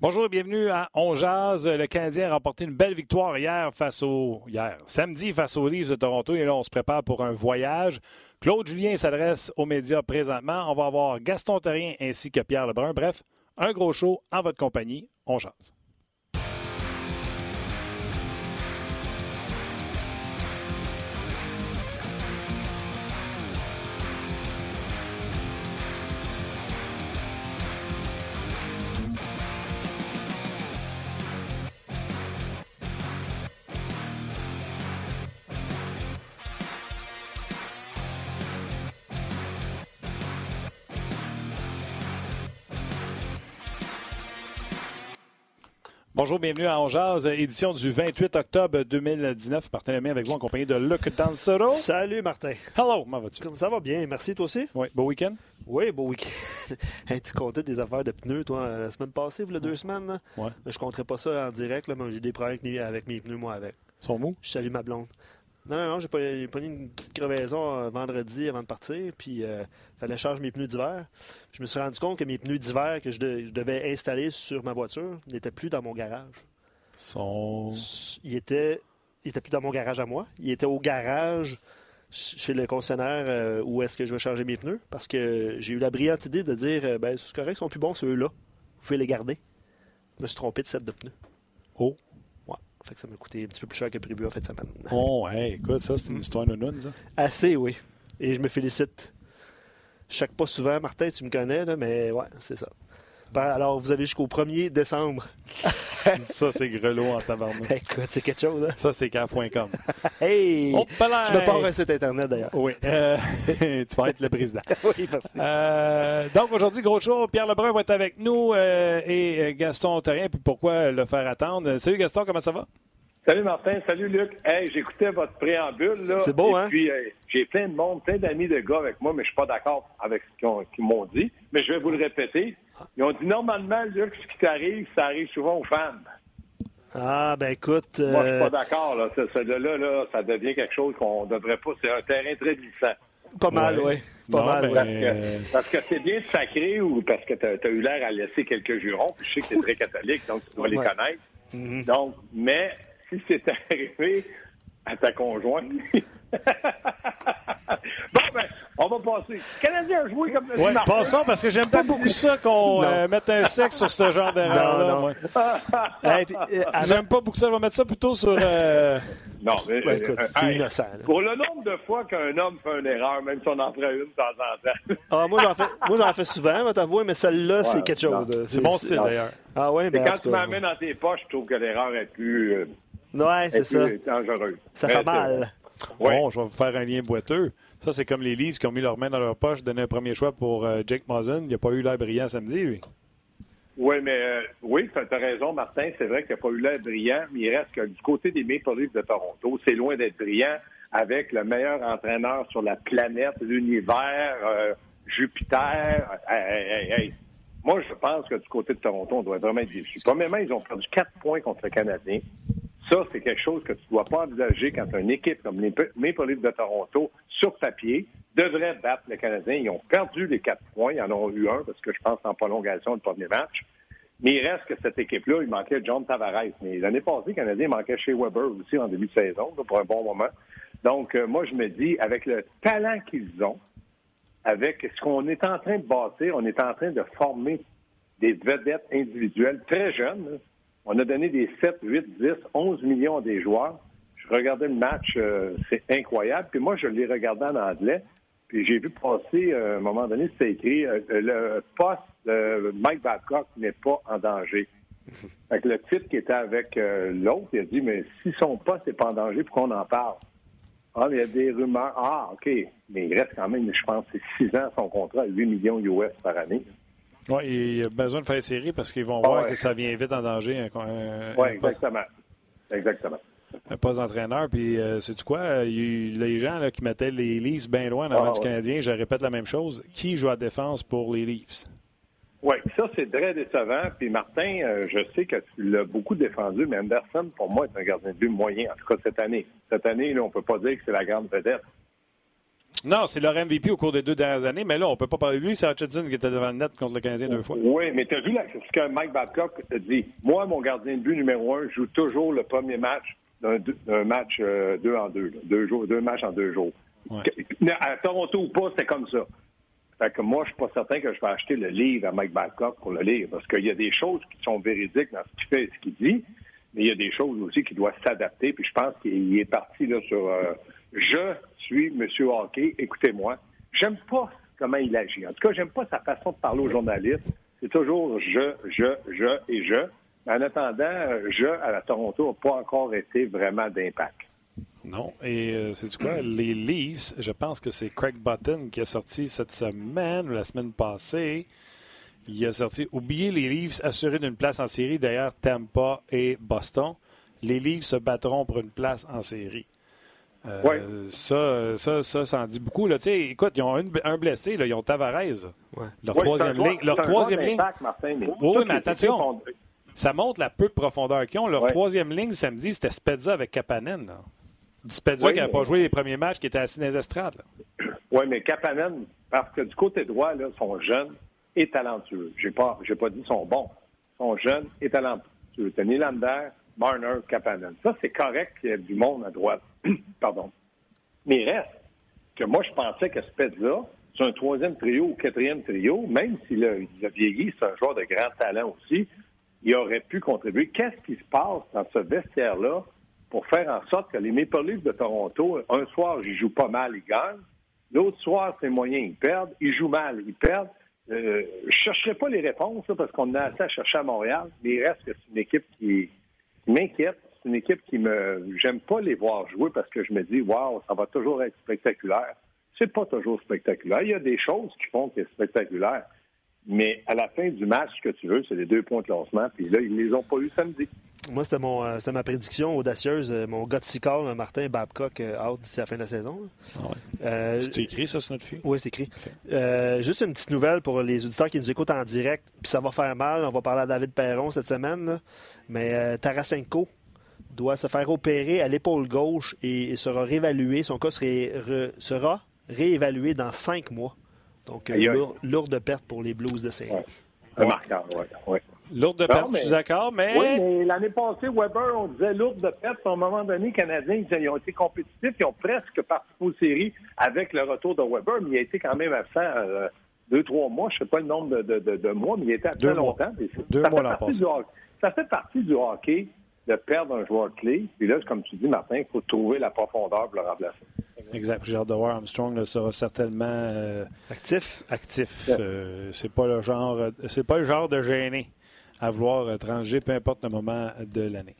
Bonjour et bienvenue à On Jazz. Le Canadien a remporté une belle victoire hier face au hier, samedi face aux Leafs de Toronto et là on se prépare pour un voyage. Claude Julien s'adresse aux médias présentement. On va avoir Gaston Terrien ainsi que Pierre Lebrun. Bref, un gros show en votre compagnie. On Jazz. Bonjour, bienvenue à Ongeaz, édition du 28 octobre 2019. Martin Lemay avec vous en compagnie de Luc Dansero. Salut Martin. Hello, comment vas-tu? Ça va bien, merci toi aussi? Oui, beau week-end? Oui, beau week-end. hey, tu comptais des affaires de pneus, toi, la semaine passée, vous, les deux semaines. Là? Ouais. Je compterais pas ça en direct, là, mais j'ai des problèmes avec mes pneus, moi, avec. Ils sont mous? Je salue ma blonde. Non, non, non, j'ai eu une petite crevaison euh, vendredi avant de partir, puis il euh, fallait charger mes pneus d'hiver. Je me suis rendu compte que mes pneus d'hiver que je, de, je, devais installer sur ma voiture n'étaient plus dans mon garage. Sont... Ils étaient, ils étaient plus dans mon garage à moi. Ils étaient au garage chez le concessionnaire euh, où est-ce que je vais charger mes pneus, parce que j'ai eu la brillante idée de dire, euh, ben, c'est correct, ils sont plus bons ceux-là. Vous pouvez les garder. Je me suis trompé de set de pneus. Oh. Fait que ça m'a coûté un petit peu plus cher que prévu en fait semaine. Oh, hey, écoute, ça, c'est une histoire de ça. Assez, oui. Et je me félicite. Je chaque pas souvent, Martin, tu me connais, là, mais ouais, c'est ça. Alors, vous avez jusqu'au 1er décembre. ça, c'est grelot en tabarnak. Écoute, c'est quelque chose, hein? Ça, c'est car.com. hey! Oh, je me pars un site Internet, d'ailleurs. Oui. Euh, tu vas être le président. oui, merci. Euh, donc, aujourd'hui, gros show. Pierre Lebrun va être avec nous euh, et Gaston Terrien. Puis pourquoi le faire attendre? Salut, Gaston, comment ça va? Salut Martin, salut Luc. Hey, j'écoutais votre préambule là. C'est beau, et hein? Puis euh, j'ai plein de monde, plein d'amis de gars avec moi, mais je suis pas d'accord avec ce qu'ils m'ont dit. Mais je vais vous le répéter. Ils ont dit normalement, Luc, ce qui t'arrive, ça arrive souvent aux femmes. Ah ben écoute. Moi, je suis euh, pas d'accord. Là. Ce, là, là, ça devient quelque chose qu'on devrait pas. C'est un terrain très glissant. Pas mal, oui. Ouais. Pas Non, mal, ben. Parce que, c'est bien sacré ou parce que tu as, eu l'air à laisser quelques jurons. Puis je sais que tu es très catholique, donc tu dois les connaître. Mhm. Donc, mais si c'est arrivé à ta conjointe. bon, ben, on va passer. Le Canadien a joué comme le Ouais, Martin. passons parce que j'aime pas beaucoup ça qu'on euh, mette un sexe sur ce genre d'erreur-là. Non, non. moi. Hey, euh, J'aime pas beaucoup ça. Je vais mettre ça plutôt sur. euh, Non, mais. Ben, écoute, euh, c'est hey, innocent. là. Pour le nombre de fois qu'un homme fait une erreur, même si on en ferait une de temps en temps. Ah, moi, j'en fais, moi, j'en fais souvent, vais t'avouer, mais celle-là, c'est quelque chose. C'est mon style non. d'ailleurs. Ah ouais, Et ben, en quand tu m'amènes dans tes poches, je trouve que l'erreur est plus, euh, Ouais, est c'est ça. plus dangereuse. Ça fait mal. Ouais. Bon, je vais vous faire un lien boiteux. Ça, c'est comme les Leafs qui ont mis leurs mains dans leur poche, donné un premier choix pour euh, Jake Muzzin. Il n'a pas eu l'air brillant samedi, lui. Oui, mais euh, oui, tu as raison, Martin. C'est vrai qu'il n'a pas eu l'air brillant, mais il reste que du côté des Maple Leafs de Toronto, c'est loin d'être brillant avec le meilleur entraîneur sur la planète, l'univers, euh, Jupiter. Hey, hey, hey, hey. Moi, je pense que du côté de Toronto, on doit vraiment être déçu. Premièrement, ils ont perdu quatre points contre le Canadien. Ça, c'est quelque chose que tu ne dois pas envisager quand une équipe comme les Maple Leafs de Toronto, sur papier, devrait battre le Canadien. Ils ont perdu les quatre points. Ils en ont eu un parce que je pense en prolongation du premier match. Mais il reste que cette équipe-là, il manquait John Tavares. Mais l'année passée, le Canadien manquait chez Weber aussi en début de saison, pour un bon moment. Donc, euh, moi, je me dis, avec le talent qu'ils ont, avec ce qu'on est en train de bâtir, on est en train de former des vedettes individuelles très jeunes. On a donné des 7, 8, 10, 11 millions à des joueurs. Je regardais le match, euh, c'est incroyable. Puis moi, je l'ai regardé en anglais. Puis j'ai vu passer, euh, à un moment donné, c'était écrit euh, le poste de Mike Babcock n'est pas en danger. Fait que le type qui était avec l'autre, il a dit Mais si son poste n'est pas en danger, pourquoi on en parle? Ah, mais il y a des rumeurs. Ah, OK. Mais il reste quand même, je pense, c'est 6 ans son contrat à 8 millions US par année. Ouais, il a besoin de faire série parce qu'ils vont Ah voir ouais. que ça vient vite en danger. Oui, poste- exactement. Exactement. un poste d'entraîneur. Puis, euh, sais-tu quoi? Euh, il y a eu les gens là, qui mettaient les Leafs bien loin dans le Ah, match ouais. canadien, je répète la même chose. Qui joue à défense pour les Leafs? Oui, ça, c'est très décevant. Puis Martin, euh, je sais que tu l'as beaucoup défendu, mais Anderson, pour moi, est un gardien de but moyen, en tout cas cette année. Cette année, là, on peut pas dire que c'est la grande vedette. Non, c'est leur MVP au cours des deux dernières années, mais là, on ne peut pas parler de lui. C'est Hutchinson qui était devant le net contre le Canadien deux fois. Oui, mais tu as vu là, ce que Mike Babcock a dit? Moi, mon gardien de but numéro un joue toujours le premier match d'un match euh, deux en deux. Deux, jours, deux matchs en deux jours. À Toronto ou pas, c'est comme ça. Fait que moi, je suis pas certain que je vais acheter le livre à Mike Babcock pour le lire, parce qu'il y a des choses qui sont véridiques dans ce qu'il fait et ce qu'il dit, mais il y a des choses aussi qui doivent s'adapter. Puis je pense qu'il est parti là sur euh, je suis M. Hockey, écoutez-moi. J'aime pas comment il agit. En tout cas, j'aime pas sa façon de parler aux journalistes. C'est toujours je, je, je et je. En attendant, je à la Toronto n'a pas encore été vraiment d'impact. Non. Et euh, c'est du quoi? Les Leafs, je pense que c'est Craig Button qui a sorti cette semaine ou la semaine passée. Il a sorti Oubliez les Leafs, assurés d'une place en série. D'ailleurs, Tampa et Boston. Les Leafs se battront pour une place en série. Euh, ça, ça, ça, ça en dit beaucoup. Là. Écoute, ils ont un blessé, là. ils ont Tavares. Leur troisième ligne. Leur troisième ligne. oui, mais attention. Ça montre la peu de profondeur qu'ils ont. Leur troisième ligne samedi, c'était Spezza avec Kapanen. Spezza qui n'a pas joué les premiers matchs, qui était assis dans les estrades. Oui, mais Kapanen, parce que du côté droit, là, sont jeunes et talentueux. Je n'ai pas, pas dit qu'ils sont bons. Ils sont jeunes et talentueux. C'est Nylander, Marner, Kapanen. Ça, c'est correct qu'il y ait du monde à droite. Pardon. Mais il reste que moi, je pensais que Spezza, c'est un troisième trio ou quatrième trio, même s'il a, a vieilli, c'est un joueur de grand talent aussi, il aurait pu contribuer. Qu'est-ce qui se passe dans ce vestiaire-là pour faire en sorte que les Maple de Toronto, un soir, ils jouent pas mal, ils gagnent. L'autre soir, c'est moyen, ils perdent. Ils jouent mal, ils perdent. Euh, je ne chercherai pas les réponses parce qu'on a assez à chercher à Montréal, mais il reste que c'est une équipe qui m'inquiète c'est une équipe qui me. J'aime pas les voir jouer parce que je me dis, waouh, ça va toujours être spectaculaire. C'est pas toujours spectaculaire. Il y a des choses qui font que c'est spectaculaire. Mais à la fin du match, ce que tu veux, c'est les deux points de classement. Puis là, ils ne les ont pas eu samedi. Moi, c'était mon euh, ma prédiction audacieuse. Euh, mon gars de call, Martin Babcock, euh, out d'ici la fin de la saison. Ah c'est écrit, ça, sur notre fille? Oui, c'est écrit. juste une petite nouvelle pour les auditeurs qui nous écoutent en direct. Puis ça va faire mal. On va parler à David Perron cette semaine. Mais Tarasenko doit se faire opérer à l'épaule gauche et sera réévalué. Son cas sera réévalué dans cinq mois. Donc, lourde perte pour les Blues de saint Ouais. oui. Ouais. Lourde de perte, je suis d'accord, mais... Oui, mais l'année passée, Weber, on disait lourde de perte. À un moment donné, les Canadiens, ils ont été compétitifs. Ils ont presque participé aux séries avec le retour de Weber, mais il a été quand même absent euh, deux, trois mois. Je ne sais pas le nombre de, de, mois, mais il était absent longtemps. Deux ça mois l'an Ça fait partie du hockey de perdre un joueur clé. Puis là, comme tu dis, Martin, il faut trouver la profondeur pour le remplacer. Exact. J'ai hâte de voir Armstrong là, sera certainement euh, actif. Actif. Euh, c'est pas le genre, c'est pas le genre de gêné à vouloir euh, transiger, peu importe le moment de l'année.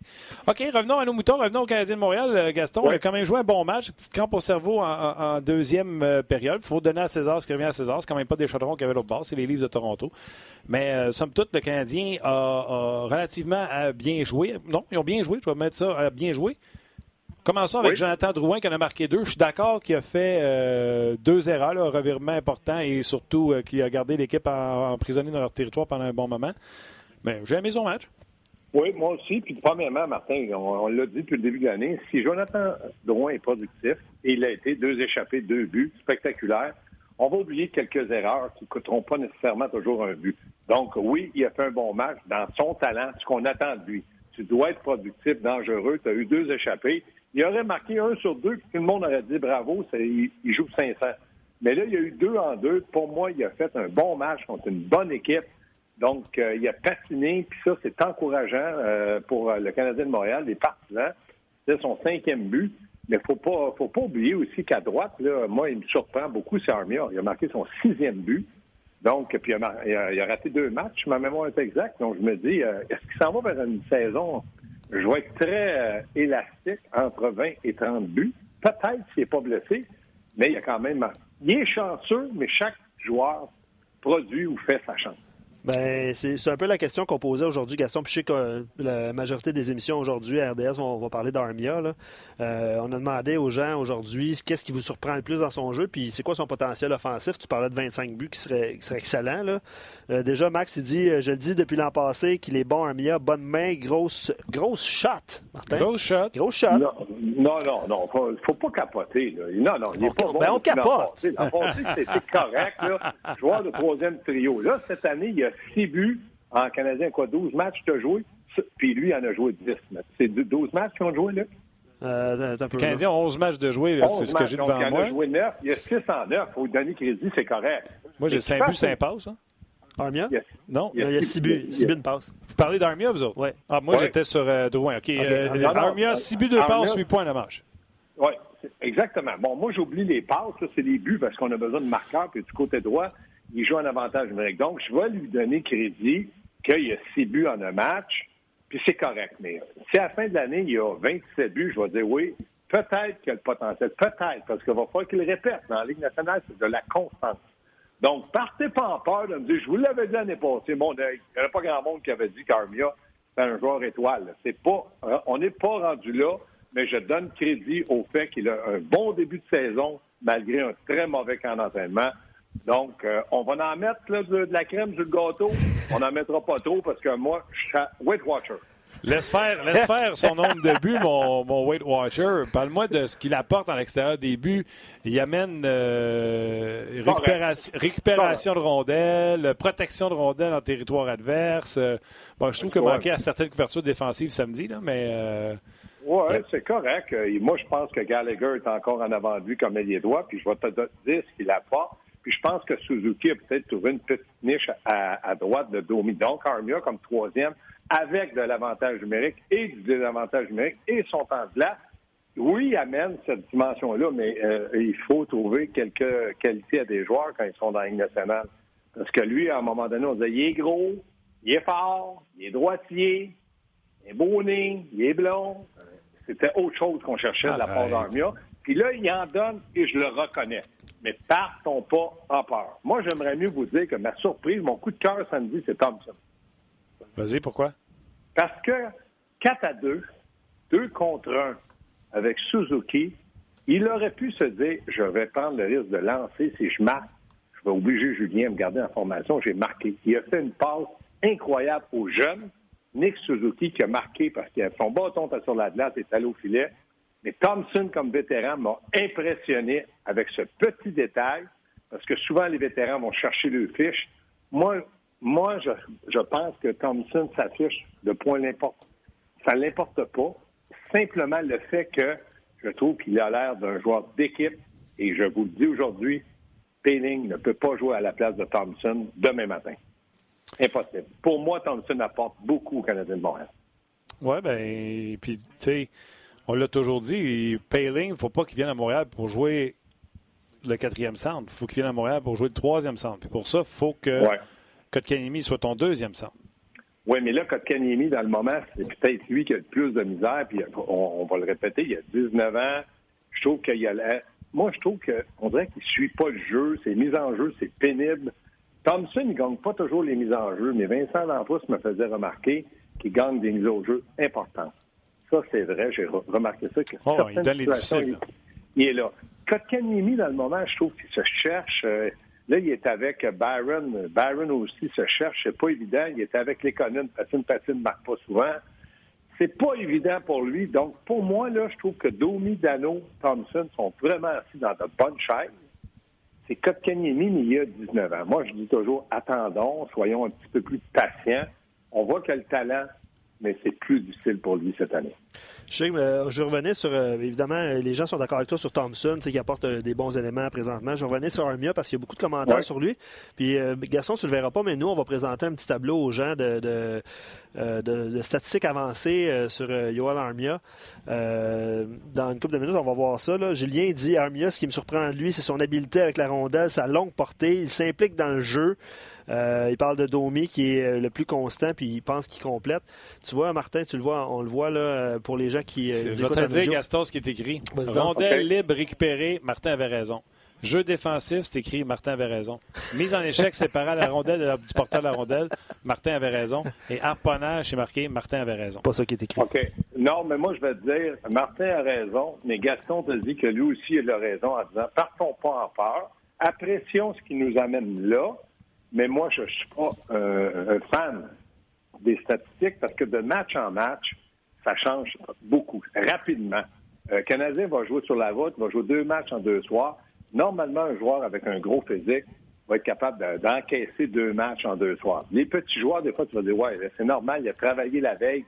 OK, revenons à nos moutons, revenons au Canadien de Montréal. Euh, Gaston il a quand même joué un bon match, petite crampe au cerveau en, deuxième euh, période. Il faut donner à César ce qui revient à César. C'est quand même pas des chaudrons qui avaient l'autre bord, c'est les livres de Toronto. Mais somme toute, le Canadien a, relativement bien joué. Non, ils ont bien joué, je vais mettre ça, bien joué. Commençons avec Jonathan Drouin qui en a marqué deux. Je suis d'accord qu'il a fait deux erreurs, un revirement important et surtout qu'il a gardé l'équipe emprisonnée dans leur territoire pendant un bon moment. Mais j'ai aimé son match. Oui, moi aussi. Puis, premièrement, Martin, on, l'a dit depuis le début de l'année, si Jonathan Drouin est productif, et il a été deux échappés, deux buts spectaculaires, on va oublier quelques erreurs qui ne coûteront pas nécessairement toujours un but. Donc, oui, il a fait un bon match dans son talent, ce qu'on attend de lui. Tu dois être productif, dangereux. Tu as eu deux échappés. Il aurait marqué un sur deux, puis tout le monde aurait dit bravo, il, il joue 500. Mais là, il y a eu deux en deux. Pour moi, il a fait un bon match contre une bonne équipe. Donc, euh, il a patiné, puis ça, c'est encourageant euh, pour euh, le Canadien de Montréal, les partisans. C'est son cinquième but. Mais il ne faut pas oublier aussi qu'à droite, là, moi, il me surprend beaucoup, c'est Armia. Il a marqué son sixième but. Donc, puis il a, raté deux matchs, ma mémoire est exacte. Donc, je me dis, est-ce qu'il s'en va vers une saison, je vais être très élastique, entre 20 et 30 buts? Peut-être s'il n'est pas blessé, mais il y a quand même... Il est chanceux, mais chaque joueur produit ou fait sa chance. Ben, c'est un peu la question qu'on posait aujourd'hui, Gaston. Puis je sais que euh, la majorité des émissions aujourd'hui à RDS vont, vont parler d'Armia. Euh, on a demandé aux gens aujourd'hui qu'est-ce qui vous surprend le plus dans son jeu, puis c'est quoi son potentiel offensif? Tu parlais de 25 buts qui serait, qui serait excellent. Là. Euh, déjà, Max, il dit Je dis depuis l'an passé qu'il est bon, Armia, bonne main, grosse, grosse shot. Martin. Grosse shot. Grosse shot. non, non, non. Faut, faut pas capoter. Là. Non, non, il n'est pas bon. Ben, on capote. L'an passé, c'était correct. Là. Joueur de troisième trio. Là, cette année, il y a six buts en Canadien. Quoi, 12 matchs de joué? Puis lui, il en a joué 10. C'est 12 matchs qu'ils ont joué, là? Euh, Les Canadiens ont 11 matchs de jouer, c'est ce que j'ai devant il moi. Il a joué 9. Il y a 6 en 9. Il faut donner crédit, c'est correct. Moi, j'ai 5 buts, 5 passes. Hein? Armia? Yes. Non. Il y a 6 buts, 6 buts de passe. Vous parlez d'Armia, vous autres? Oui. Ah, moi, ouais. j'étais sur euh, Drouin. OK. okay. Euh, Armia, 6 buts, 2 passes, 8 points de match. Oui, exactement. Bon, moi, j'oublie les passes. C'est les buts parce qu'on a besoin de marqueurs. Puis du côté droit, il joue un avantage numérique. Donc, je vais lui donner crédit qu'il y a 6 buts en un match. Puis c'est correct. Mais si à la fin de l'année, il y a 27 buts, je vais dire oui, peut-être qu'il y a le potentiel. Peut-être, parce qu'il va falloir qu'il répète. Dans la Ligue nationale, c'est de la constance. Donc, partez pas en peur de me dire, je vous l'avais dit l'année passée, œil. Il n'y avait pas grand monde qui avait dit qu'Armia, c'est un joueur étoile. C'est pas, on n'est pas rendu là, mais je donne crédit au fait qu'il a un bon début de saison, malgré un très mauvais camp d'entraînement. Donc, euh, on va en mettre là, de, de, la crème sur le gâteau. On n'en mettra pas trop parce que moi, je suis Weight Watcher. Laisse faire, laisse faire son nombre de buts, mon, mon Weight Watcher. Parle-moi de ce qu'il apporte en l'extérieur des buts. Il amène euh, récupération, récupération de rondelles, protection de rondelles en territoire adverse. Bon, je trouve que manquait à certaines couvertures défensives samedi, là, mais. Euh, oui, c'est correct. Moi, je pense que Gallagher est encore en avant de lui comme ailier droit, puis je vais te dire ce qu'il apporte. Puis je pense que Suzuki a peut-être trouvé une petite niche à, à droite de Domi. Donc, Armia comme troisième, avec de l'avantage numérique et du désavantage numérique et son temps de glace, oui, il amène cette dimension-là, mais euh, il faut trouver quelques qualités à des joueurs quand ils sont dans la Ligue nationale. Parce que lui, à un moment donné, on disait, il est gros, il est fort, il est droitier, il est beau nez, il est blond. C'était autre chose qu'on cherchait de la part d'Armia. Puis là, il en donne et je le reconnais. Mais partons pas en peur. Moi, j'aimerais mieux vous dire que ma surprise, mon coup de cœur samedi, c'est Thompson. Vas-y, pourquoi? Parce que 4 à 2, 2 contre 1 avec Suzuki, il aurait pu se dire je vais prendre le risque de lancer si je marque. Je vais obliger Julien à me garder en formation. J'ai marqué. Il a fait une passe incroyable aux jeunes. Nick Suzuki qui a marqué parce que son bâton était sur la glace et est allé au filet. Mais Thompson, comme vétéran, m'a impressionné avec ce petit détail parce que souvent les vétérans vont chercher le fiche. Moi, moi, je, je, pense que Thompson s'affiche de point l'importe. Ça ne l'importe pas. Simplement le fait que je trouve qu'il a l'air d'un joueur d'équipe et je vous le dis aujourd'hui, Payling ne peut pas jouer à la place de Thompson demain matin. Impossible. Pour moi, Thompson apporte beaucoup au Canadien de Montréal. Oui, bien, puis, tu sais, on l'a toujours dit, Payling, il ne faut pas qu'il vienne à Montréal pour jouer le quatrième centre. Il faut qu'il vienne à Montréal pour jouer le troisième centre. Puis pour ça, il faut que. Ouais. Kotkaniemi soit ton deuxième centre. Oui, mais là, Kotkaniemi, dans le moment, c'est peut-être lui qui a le plus de misère. Puis on, on, va le répéter, il a 19 ans. Je trouve qu'il y a la... Moi, je trouve qu'on dirait qu'il ne suit pas le jeu. Ses mises en jeu, c'est pénible. Thompson, il ne gagne pas toujours les mises en jeu, mais Vincent Lampousse me faisait remarquer qu'il gagne des mises au jeu importantes. Ça, c'est vrai. J'ai remarqué ça. Que oh, il donne les difficiles. Il, il, est là. Kotkaniemi, dans le moment, je trouve qu'il se cherche. Euh, Là, il est avec Byron. Byron aussi se cherche. C'est pas évident. Il est avec les. Patine, patine, marque pas souvent. C'est pas évident pour lui. Donc, pour moi, là, je trouve que Domi, Dano, Thompson sont vraiment assis dans de bonnes chaises. C'est Kotkaniemi, mais il a 19 ans. Moi, je dis toujours, attendons, soyons un petit peu plus patients. On voit a le talent, mais c'est plus difficile pour lui cette année. Je, euh, je revenais sur, euh, évidemment, les gens sont d'accord avec toi sur Thompson, qui apporte euh, des bons éléments présentement. Je revenais sur Armia parce qu'il y a beaucoup de commentaires ouais. sur lui. Puis, euh, Gaston, tu ne le verras pas, mais nous, on va présenter un petit tableau aux gens de, de, de, de statistiques avancées sur Yoel Armia. dans une couple de minutes, on va voir ça. Là. Julien dit Armia, ce qui me surprend de lui, c'est son habileté avec la rondelle, sa longue portée. Il s'implique dans le jeu. Euh, il parle de Domi qui est le plus constant, puis il pense qu'il complète. Tu vois, Martin, tu le vois, on le voit là pour les gens qui. Euh, je vais te dire, Gaston, ce qui est écrit. Rondelle okay. libre récupérée, Martin avait raison. Jeu défensif, c'est écrit, Martin avait raison. Mise en échec séparée la rondelle du porteur de la rondelle, Martin avait raison. Et harponnage, c'est marqué, Martin avait raison. Pas ça qui est écrit. OK. Non, mais moi, je vais te dire, Martin a raison, mais Gaston te dit que lui aussi, il a raison en disant, partons pas en peur, apprécions ce qui nous amène là, mais moi, je ne suis pas euh, un fan des statistiques parce que de match en match, ça change beaucoup, rapidement. Le Canadien va jouer sur la route, va jouer deux matchs en deux soirs. Normalement, un joueur avec un gros physique va être capable d'encaisser deux matchs en deux soirs. Les petits joueurs, des fois, tu vas dire, ouais, c'est normal, il a travaillé la veille,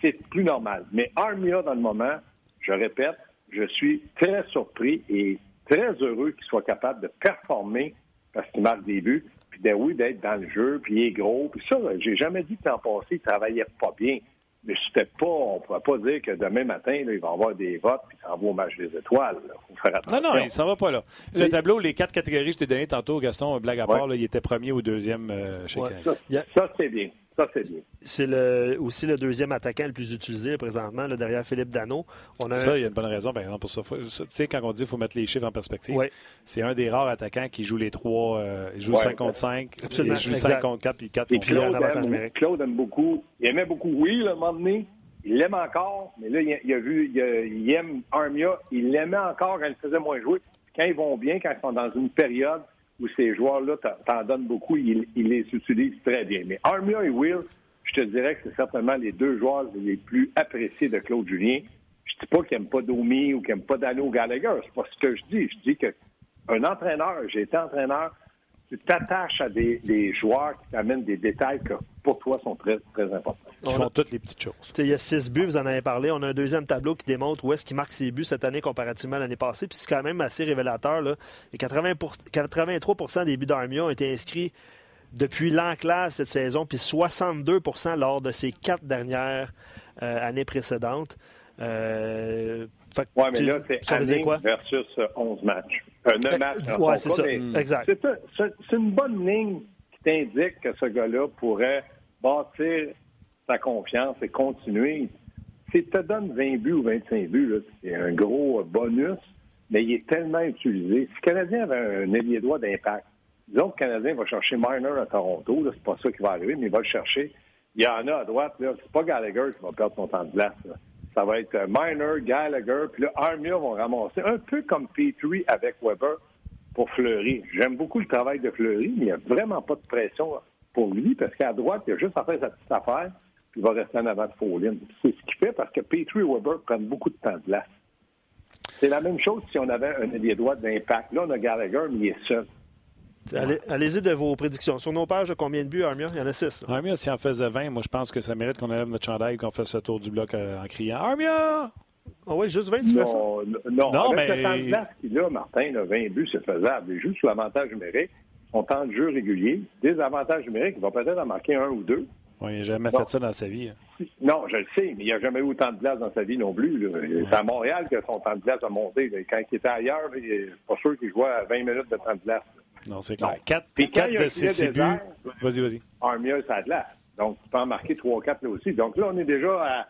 c'est plus normal. Mais Armia, dans le moment, je répète, je suis très surpris et très heureux qu'il soit capable de performer parce qu'il marque des buts, puis de, oui, d'être dans le jeu, puis il est gros. Puis ça, j'ai jamais dit que l'an passé, il travaillait pas bien. Mais c'était pas, on ne pourrait pas dire que demain matin, il va y avoir des votes puis s'en va au match des étoiles. Faut faire attention. Non, non, il s'en va pas là. Le tableau, les quatre catégories que je t'ai donné tantôt, Gaston, blague à part, il était premier ou deuxième euh, chez ouais, ça c'est bien. C'est le, aussi le deuxième attaquant le plus utilisé présentement, là, derrière Philippe Dano. On a Ça, il y a une bonne raison, par exemple, pour ça. Tu sais, quand on dit qu'il faut mettre les chiffres en perspective, c'est un des rares attaquants qui joue les trois. Euh, il joue 5 contre 5, il joue 5 contre 4 puis 4 contre Claude, aime, Claude aime beaucoup. Il aimait beaucoup Will, à un moment donné. Il l'aime encore, mais là, il a, vu, il, aime Armia. Il l'aimait encore quand il faisait moins jouer. quand ils vont bien, quand ils sont dans une période où ces joueurs-là t'en donnent beaucoup, il, les utilise très bien. Mais Armia et Will, je te dirais que c'est certainement les deux joueurs les plus appréciés de Claude Julien. Je dis pas qu'il n'aime pas Domi ou qu'il n'aime pas Dano Gallagher. C'est pas ce que je dis. Je dis qu'un entraîneur, j'ai été entraîneur, tu t'attaches à des, joueurs qui t'amènent des détails qui, pour toi, sont très, très importants. Ils font toutes les petites choses. Il y a six buts, vous en avez parlé. On a un deuxième tableau qui démontre où est-ce qu'il marque ses buts cette année comparativement à l'année passée. Puis c'est quand même assez révélateur. Là. 80 83% des buts d'Armia ont été inscrits depuis l'enclave cette saison, puis 62% lors de ces quatre dernières euh, années précédentes. Euh, oui, mais là, c'est année versus 11 matchs. Euh, 9 matchs. Oui, c'est ça. Exact. C'est une bonne ligne t'indique que ce gars-là pourrait bâtir sa confiance et continuer. Si te donnes 20 buts ou 25 buts, c'est un gros bonus, mais il est tellement utilisé. Si le Canadien avait un ailier droit d'impact, disons que le Canadien va chercher Marner à Toronto, c'est pas ça qui va arriver, mais il va le chercher. Il y en a à droite, c'est pas Gallagher qui va perdre son temps de glace. Ça va être Miner, Gallagher, puis là, Armia vont ramasser, un peu comme Petrie avec Weber pour Fleury. J'aime beaucoup le travail de Fleury, mais il n'y a vraiment pas de pression pour lui, parce qu'à droite, il a juste à faire sa petite affaire, puis il va rester en avant de Follin. C'est ce qu'il fait parce que Petrie et Weber prennent beaucoup de temps de glace. C'est la même chose si on avait un ailier droit d'impact. Là, on a Gallagher, mais il est seul. Allez-y de vos prédictions. Sur nos pages, combien de buts, Armia? Il y en a six. Armia, si en faisait 20, moi, je pense que ça mérite qu'on enlève notre chandail et qu'on fasse ce tour du bloc euh, en criant Armia! Ah oui, juste 20, tu fais ça? Non, non avec mais... le temps de qu'il a, Martin, 20 buts, c'est faisable. Il joue sous l'avantage numérique, son temps de jeu régulier, des avantages numériques, il va peut-être en marquer un ou deux. Oui, il n'a jamais fait ça dans sa vie. Hein. Non, je le sais, mais il n'a jamais eu autant de place dans sa vie non plus. C'est à Montréal que son temps de place a monté. Quand il était ailleurs, il n'est pas sûr qu'il jouait à 20 minutes de temps de place. Non, c'est clair. 4, de ces buts. Vas-y, vas-y. Armia, ça a de l'air. Donc, tu peux en marquer 3-4 là aussi. Donc là, on est déjà à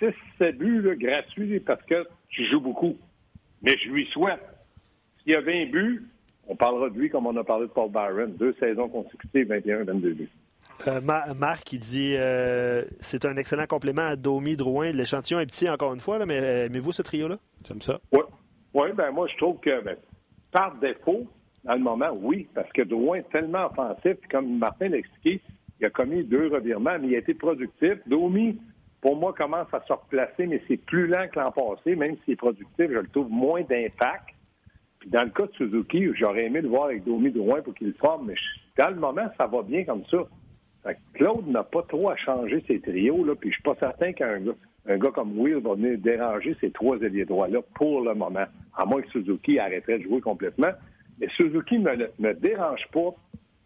6-7 buts là, gratuits parce que tu joues beaucoup. Mais je lui souhaite. S'il y a 20 buts, on parlera de lui comme on a parlé de Paul Byron. Deux saisons consécutives, 21-22 buts. Euh, Marc, il dit euh, c'est un excellent complément à Domi, Drouin. L'échantillon est petit encore une fois, là, mais euh, aimez-vous ce trio-là? J'aime ça. Oui. Oui, ben moi, je trouve que ben, par défaut, dans le moment, oui, parce que Drouin est tellement offensif, comme Martin l'a expliqué, il a commis deux revirements, mais il a été productif. Domi, pour moi, commence à se replacer, mais c'est plus lent que l'an passé, même s'il est productif, je le trouve moins d'impact. Puis dans le cas de Suzuki, j'aurais aimé le voir avec Domi Drouin pour qu'il le forme, mais dans le moment, ça va bien comme ça. Claude n'a pas trop à changer ses trios, là, puis je suis pas certain qu'un gars, un gars comme Will va venir déranger ces trois ailiers droits-là pour le moment, à moins que Suzuki arrêterait de jouer complètement. Mais Suzuki ne me, dérange pas.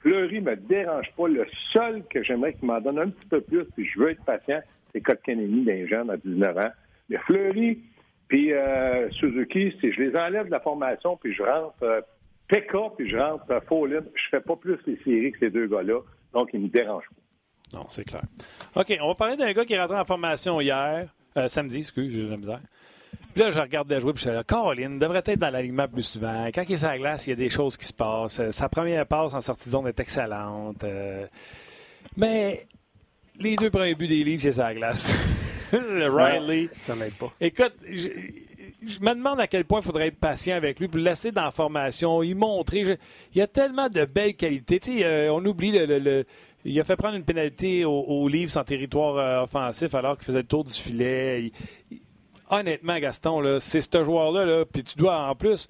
Fleury me dérange pas. Le seul que j'aimerais qu'il m'en donne un petit peu plus, puis je veux être patient, c'est Kotkanemi d'un jeune à 19 ans. Mais Fleury, puis euh, Suzuki, je les enlève de la formation, puis je rentre euh, Pekka, puis je rentre euh, Fallin, je fais pas plus les séries que ces deux gars-là. Donc, ils me dérangent pas. Non, c'est clair. OK, on va parler d'un gars qui est rentré en formation hier, euh, samedi, excuse, j'ai de la misère. Puis là, je regarde jouer, puis je suis là, Colin devrait être dans l'alignement plus souvent. Quand il est sur la glace, il y a des choses qui se passent. Euh, sa première passe en sortie de zone est excellente. Mais les deux premiers buts des livres, c'est la glace. Riley. Ça m'aide pas. Écoute, je, me demande à quel point il faudrait être patient avec lui pour le laisser dans la formation, y montrer. il y a tellement de belles qualités. Tu sais, euh, on oublie le, il a fait prendre une pénalité au, livre sans territoire offensif alors qu'il faisait le tour du filet honnêtement, Gaston, c'est ce joueur-là, là, puis tu dois en plus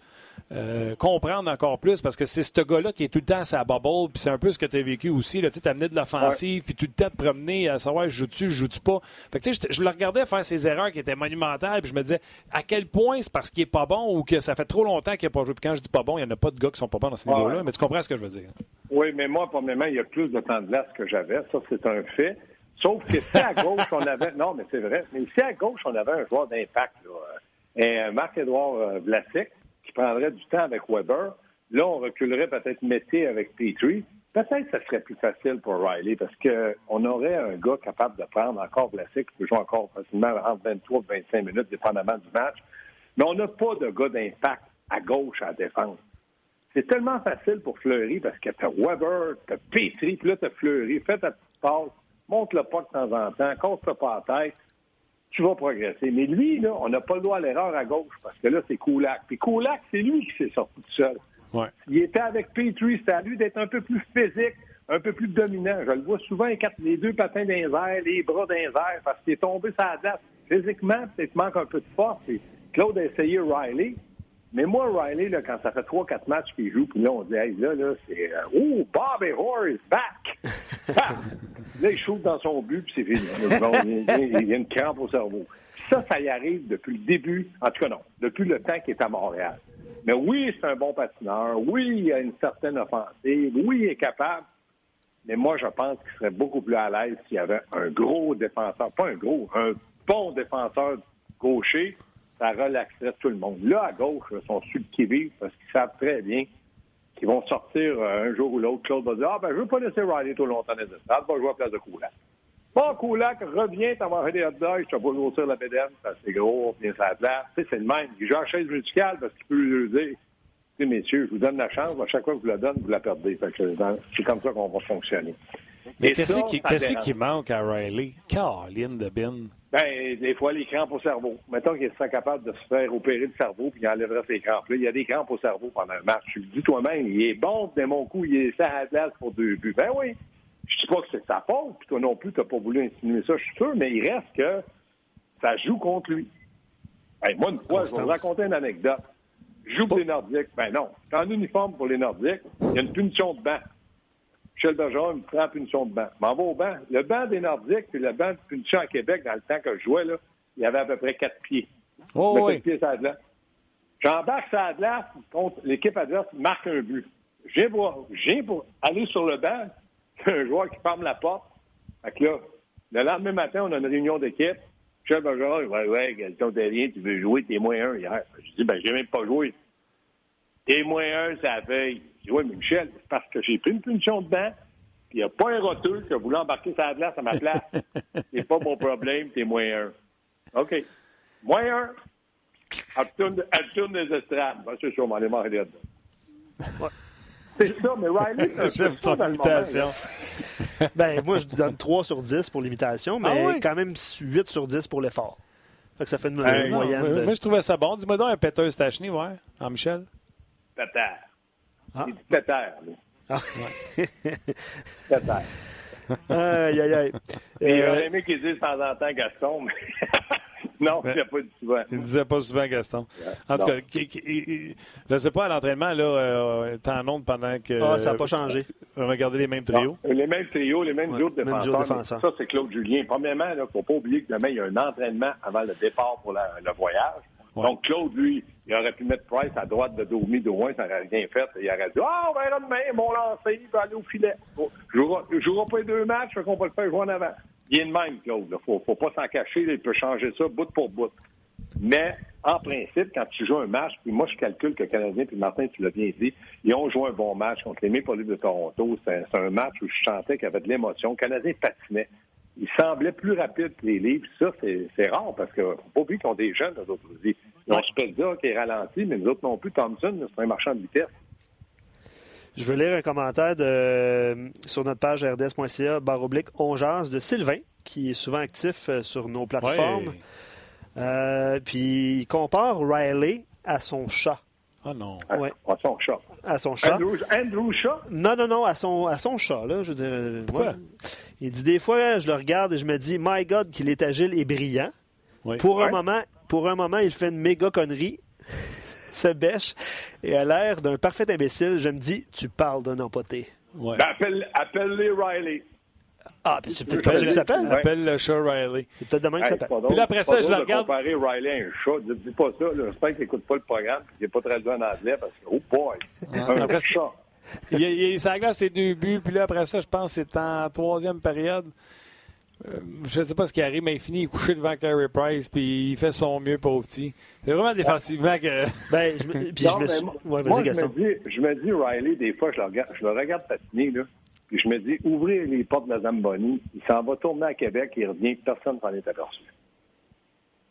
euh, comprendre encore plus parce que c'est ce gars-là qui est tout le temps à sa bubble, puis c'est un peu ce que tu as vécu aussi. Tu amené de l'offensive, puis tout le temps te promener à savoir je joue-tu, je joue-tu pas? Fait que, je, je le regardais faire ses erreurs qui étaient monumentales, puis je me disais à quel point c'est parce qu'il est pas bon ou que ça fait trop longtemps qu'il n'a pas joué? Puis quand je dis pas bon, il n'y en a pas de gars qui sont pas bons dans ce niveau-là, mais tu comprends ce que je veux dire. Oui, mais moi, premièrement, il y a plus de temps de glace que j'avais. Ça, c'est un fait. Sauf que si à gauche, on avait. Non, mais c'est vrai. Mais si à gauche, on avait un joueur d'impact, là, Marc-Edouard euh, Vlasic, prendrait du temps avec Weber. Là, on reculerait peut-être Mété avec Petrie. Peut-être que ce serait plus facile pour Riley parce qu'on aurait un gars capable de prendre encore Vlasic qui peut jouer encore facilement entre 23 et 25 minutes, dépendamment du match. Mais on n'a pas de gars d'impact à gauche à défendre. C'est tellement facile pour Fleury parce que t'as Weber, t'as Petrie, puis là, t'as Fleury. Fais ta petite passe, monte le pas de temps en temps, casse pas la tête tu vas progresser. Mais lui, là, on n'a pas le droit à l'erreur à gauche parce que là, c'est Koulak. Puis Koulak, c'est lui qui s'est sorti tout seul. Ouais. Il était avec Petrie, c'était à lui d'être un peu plus physique, un peu plus dominant. Je le vois souvent, les deux patins dans les bras airs, parce qu'il est tombé la date. Physiquement, peut-être manque un peu de force. Et Claude a essayé Riley. Mais moi, Riley, là, quand ça fait trois, quatre matchs qu'il joue, puis là, on dit, hey, là, là, c'est, euh, oh, Bobby Hoare is back! là, il shoot dans son but, puis c'est fini. il, y a une crampe au cerveau. Ça, ça y arrive depuis le début, en tout cas non, depuis le temps qu'il est à Montréal. Mais oui, c'est un bon patineur. Oui, il a une certaine offensive. Oui, il est capable. Mais moi, je pense qu'il serait beaucoup plus à l'aise s'il y avait un gros défenseur, pas un gros, un bon défenseur gaucher ça relaxerait tout le monde. Là, à gauche, ils sont sur le parce qu'ils savent très bien qu'ils vont sortir euh, un jour ou l'autre. Claude va dire Ah, ben, je veux pas laisser Riley tout longtemps les estrades, va jouer à place de Koulak. Bon, Koulak, reviens t'avoir des hot dogs, je te pas grossir la bédaine, c'est gros, bien ça place. Tu sais, c'est le même. Il joue en chaise musicale parce qu'il peut lui dire Tu sais, messieurs, je vous donne la chance, à chaque fois que je vous la donne, vous la perdez. C'est comme ça qu'on va fonctionner. Mais qu'est-ce qui, manque à Riley? Caroline de Bin. Ben, des fois, les crampes au cerveau. Mettons qu'il serait capable de se faire opérer le cerveau puis il enlèverait ses crampes. Là, il y a des crampes au cerveau pendant un match. Tu le dis toi-même, il est bon de mon coup, il est ça à pour deux buts. Ben oui. Je dis pas que c'est sa faute, puis toi non plus, tu n'as pas voulu insinuer ça, je suis sûr, mais il reste que ça joue contre lui. moi, une fois, je vais vous raconter une anecdote. Je joue pour les Nordiques. Ben non. en uniforme pour les Nordiques, il y a une punition de banc. Michel Bergeron me prend punition de banc. M'en va au banc. Le banc des Nordiques, puis le banc de punition à Québec, dans le temps que je jouais, là, il y avait à peu près quatre pieds. Oh, oui. pieds sur la J'embarque sur la glace contre l'équipe adverse marque un but. J'ai pour, pour aller sur le banc, un joueur qui ferme la porte. Fait que là, le lendemain matin, on a une réunion d'équipe. Michel Bergeron, ouais, ouais, Galton Terrien, tu veux jouer, t'es moins un hier. Je dis, ben, j'ai même pas joué. T'es moins un, ça fait oui, mais Michel, c'est parce que j'ai pris une punition de banc, puis il n'y a pas un roteux qui a voulu embarquer sa glace à ma place. c'est pas mon problème, t'es moins un. OK. Moins un. Elle tourne, des estrades. Ben, c'est sûr, on m'en est marre C'est ça, mais Riley, J'aime son imitation. ben, moi, je donne 3 sur 10 pour l'imitation, mais ah quand même 8 sur 10 pour l'effort. Fait que ça fait une, moyenne. de... Moi, je trouvais ça bon. Dis-moi donc un péteur Stachny, ouais, en Michel. Pétard. Ah. C'est du pétère. Ah. pétère. Aïe, aïe, aïe. Il aurait aimé qu'il dise de temps en temps Gaston, mais. non, il ne pas dit souvent. Il ne disait pas souvent Gaston. En tout cas, je ne sais pas, à l'entraînement, là, euh, en onde pendant que. Ah, ça n'a pas changé. On regardait les mêmes trios. les mêmes trios, les mêmes ouais, de défenseurs. Ça, c'est Claude Julien. Premièrement, il ne faut pas oublier que demain, il y a un entraînement avant le départ pour le voyage. Donc, Claude, lui, il aurait pu mettre Price à droite de Domi, de loin, ça n'aurait rien fait. Il aurait dit Ah, on verra demain, mon lancé, il va aller au filet. Je ne pas les deux matchs, je qu'on va le faire jouer en avant. Il de même, Claude. Il ne faut, pas s'en cacher, il peut changer ça bout pour bout. Mais, en principe, quand tu joues un match, puis moi, je calcule que le Canadien, puis Martin, tu l'as bien dit, ils ont joué un bon match contre les Maple de Toronto. C'est un match où je sentais qu'il y avait de l'émotion. Le Canadien patinait il semblait plus rapide que les livres. Ça, c'est rare parce que faut pas oublier qu'ils ont des jeunes, les autres. Ils ont Spezza qui est ralenti, mais les autres non plus. Thompson, c'est un marchand de vitesse. Je veux lire un commentaire de, sur notre page rds.ca, baroblique ongeance de Sylvain, qui est souvent actif euh, sur nos plateformes. Euh, puis il compare Riley à son chat. Ah non. À, son chat. À son chat. Andrew, Andrew Chat? Non, non, non, à son, à son chat, là. Je veux dire. Quoi? Il dit des fois, je le regarde et je me dis, My God, qu'il est agile et brillant. Pour un moment, pour un moment, il fait une méga connerie, se bêche et a l'air d'un parfait imbécile. Je me dis, tu parles d'un empoté. Ouais. Ben, appelle, appelle-les Riley. Ah, puis c'est peut-être comme ça qu'il s'appelle. Ouais. Appelle le chat Riley. C'est peut-être demain Hey, qu'il s'appelle. Puis là, après ça, je le de regarde. comparer Riley à un chat. Dis, dis pas ça. là. J'espère qu'il n'écoute pas le programme qu'il n'est pas traduit en anglais parce que, oh boy, un après, chat. Il, il, il, ça glace ses deux buts, puis là, après ça, je pense que c'est en troisième période. Euh, je ne sais pas ce qui arrive, mais il finit couché devant Carey Price, puis il fait son mieux, pauvre petit. C'est vraiment défensivement que. Ben, je me, puis Non, je me suis... moi, Ouais, moi, vas-y, je, me dis, je me dis, Riley, des fois, je le regarde, je le regarde patiner, là, je me dis, ouvrir les portes de la Zamboni, il s'en va tourner à Québec, il revient, personne s'en est aperçu.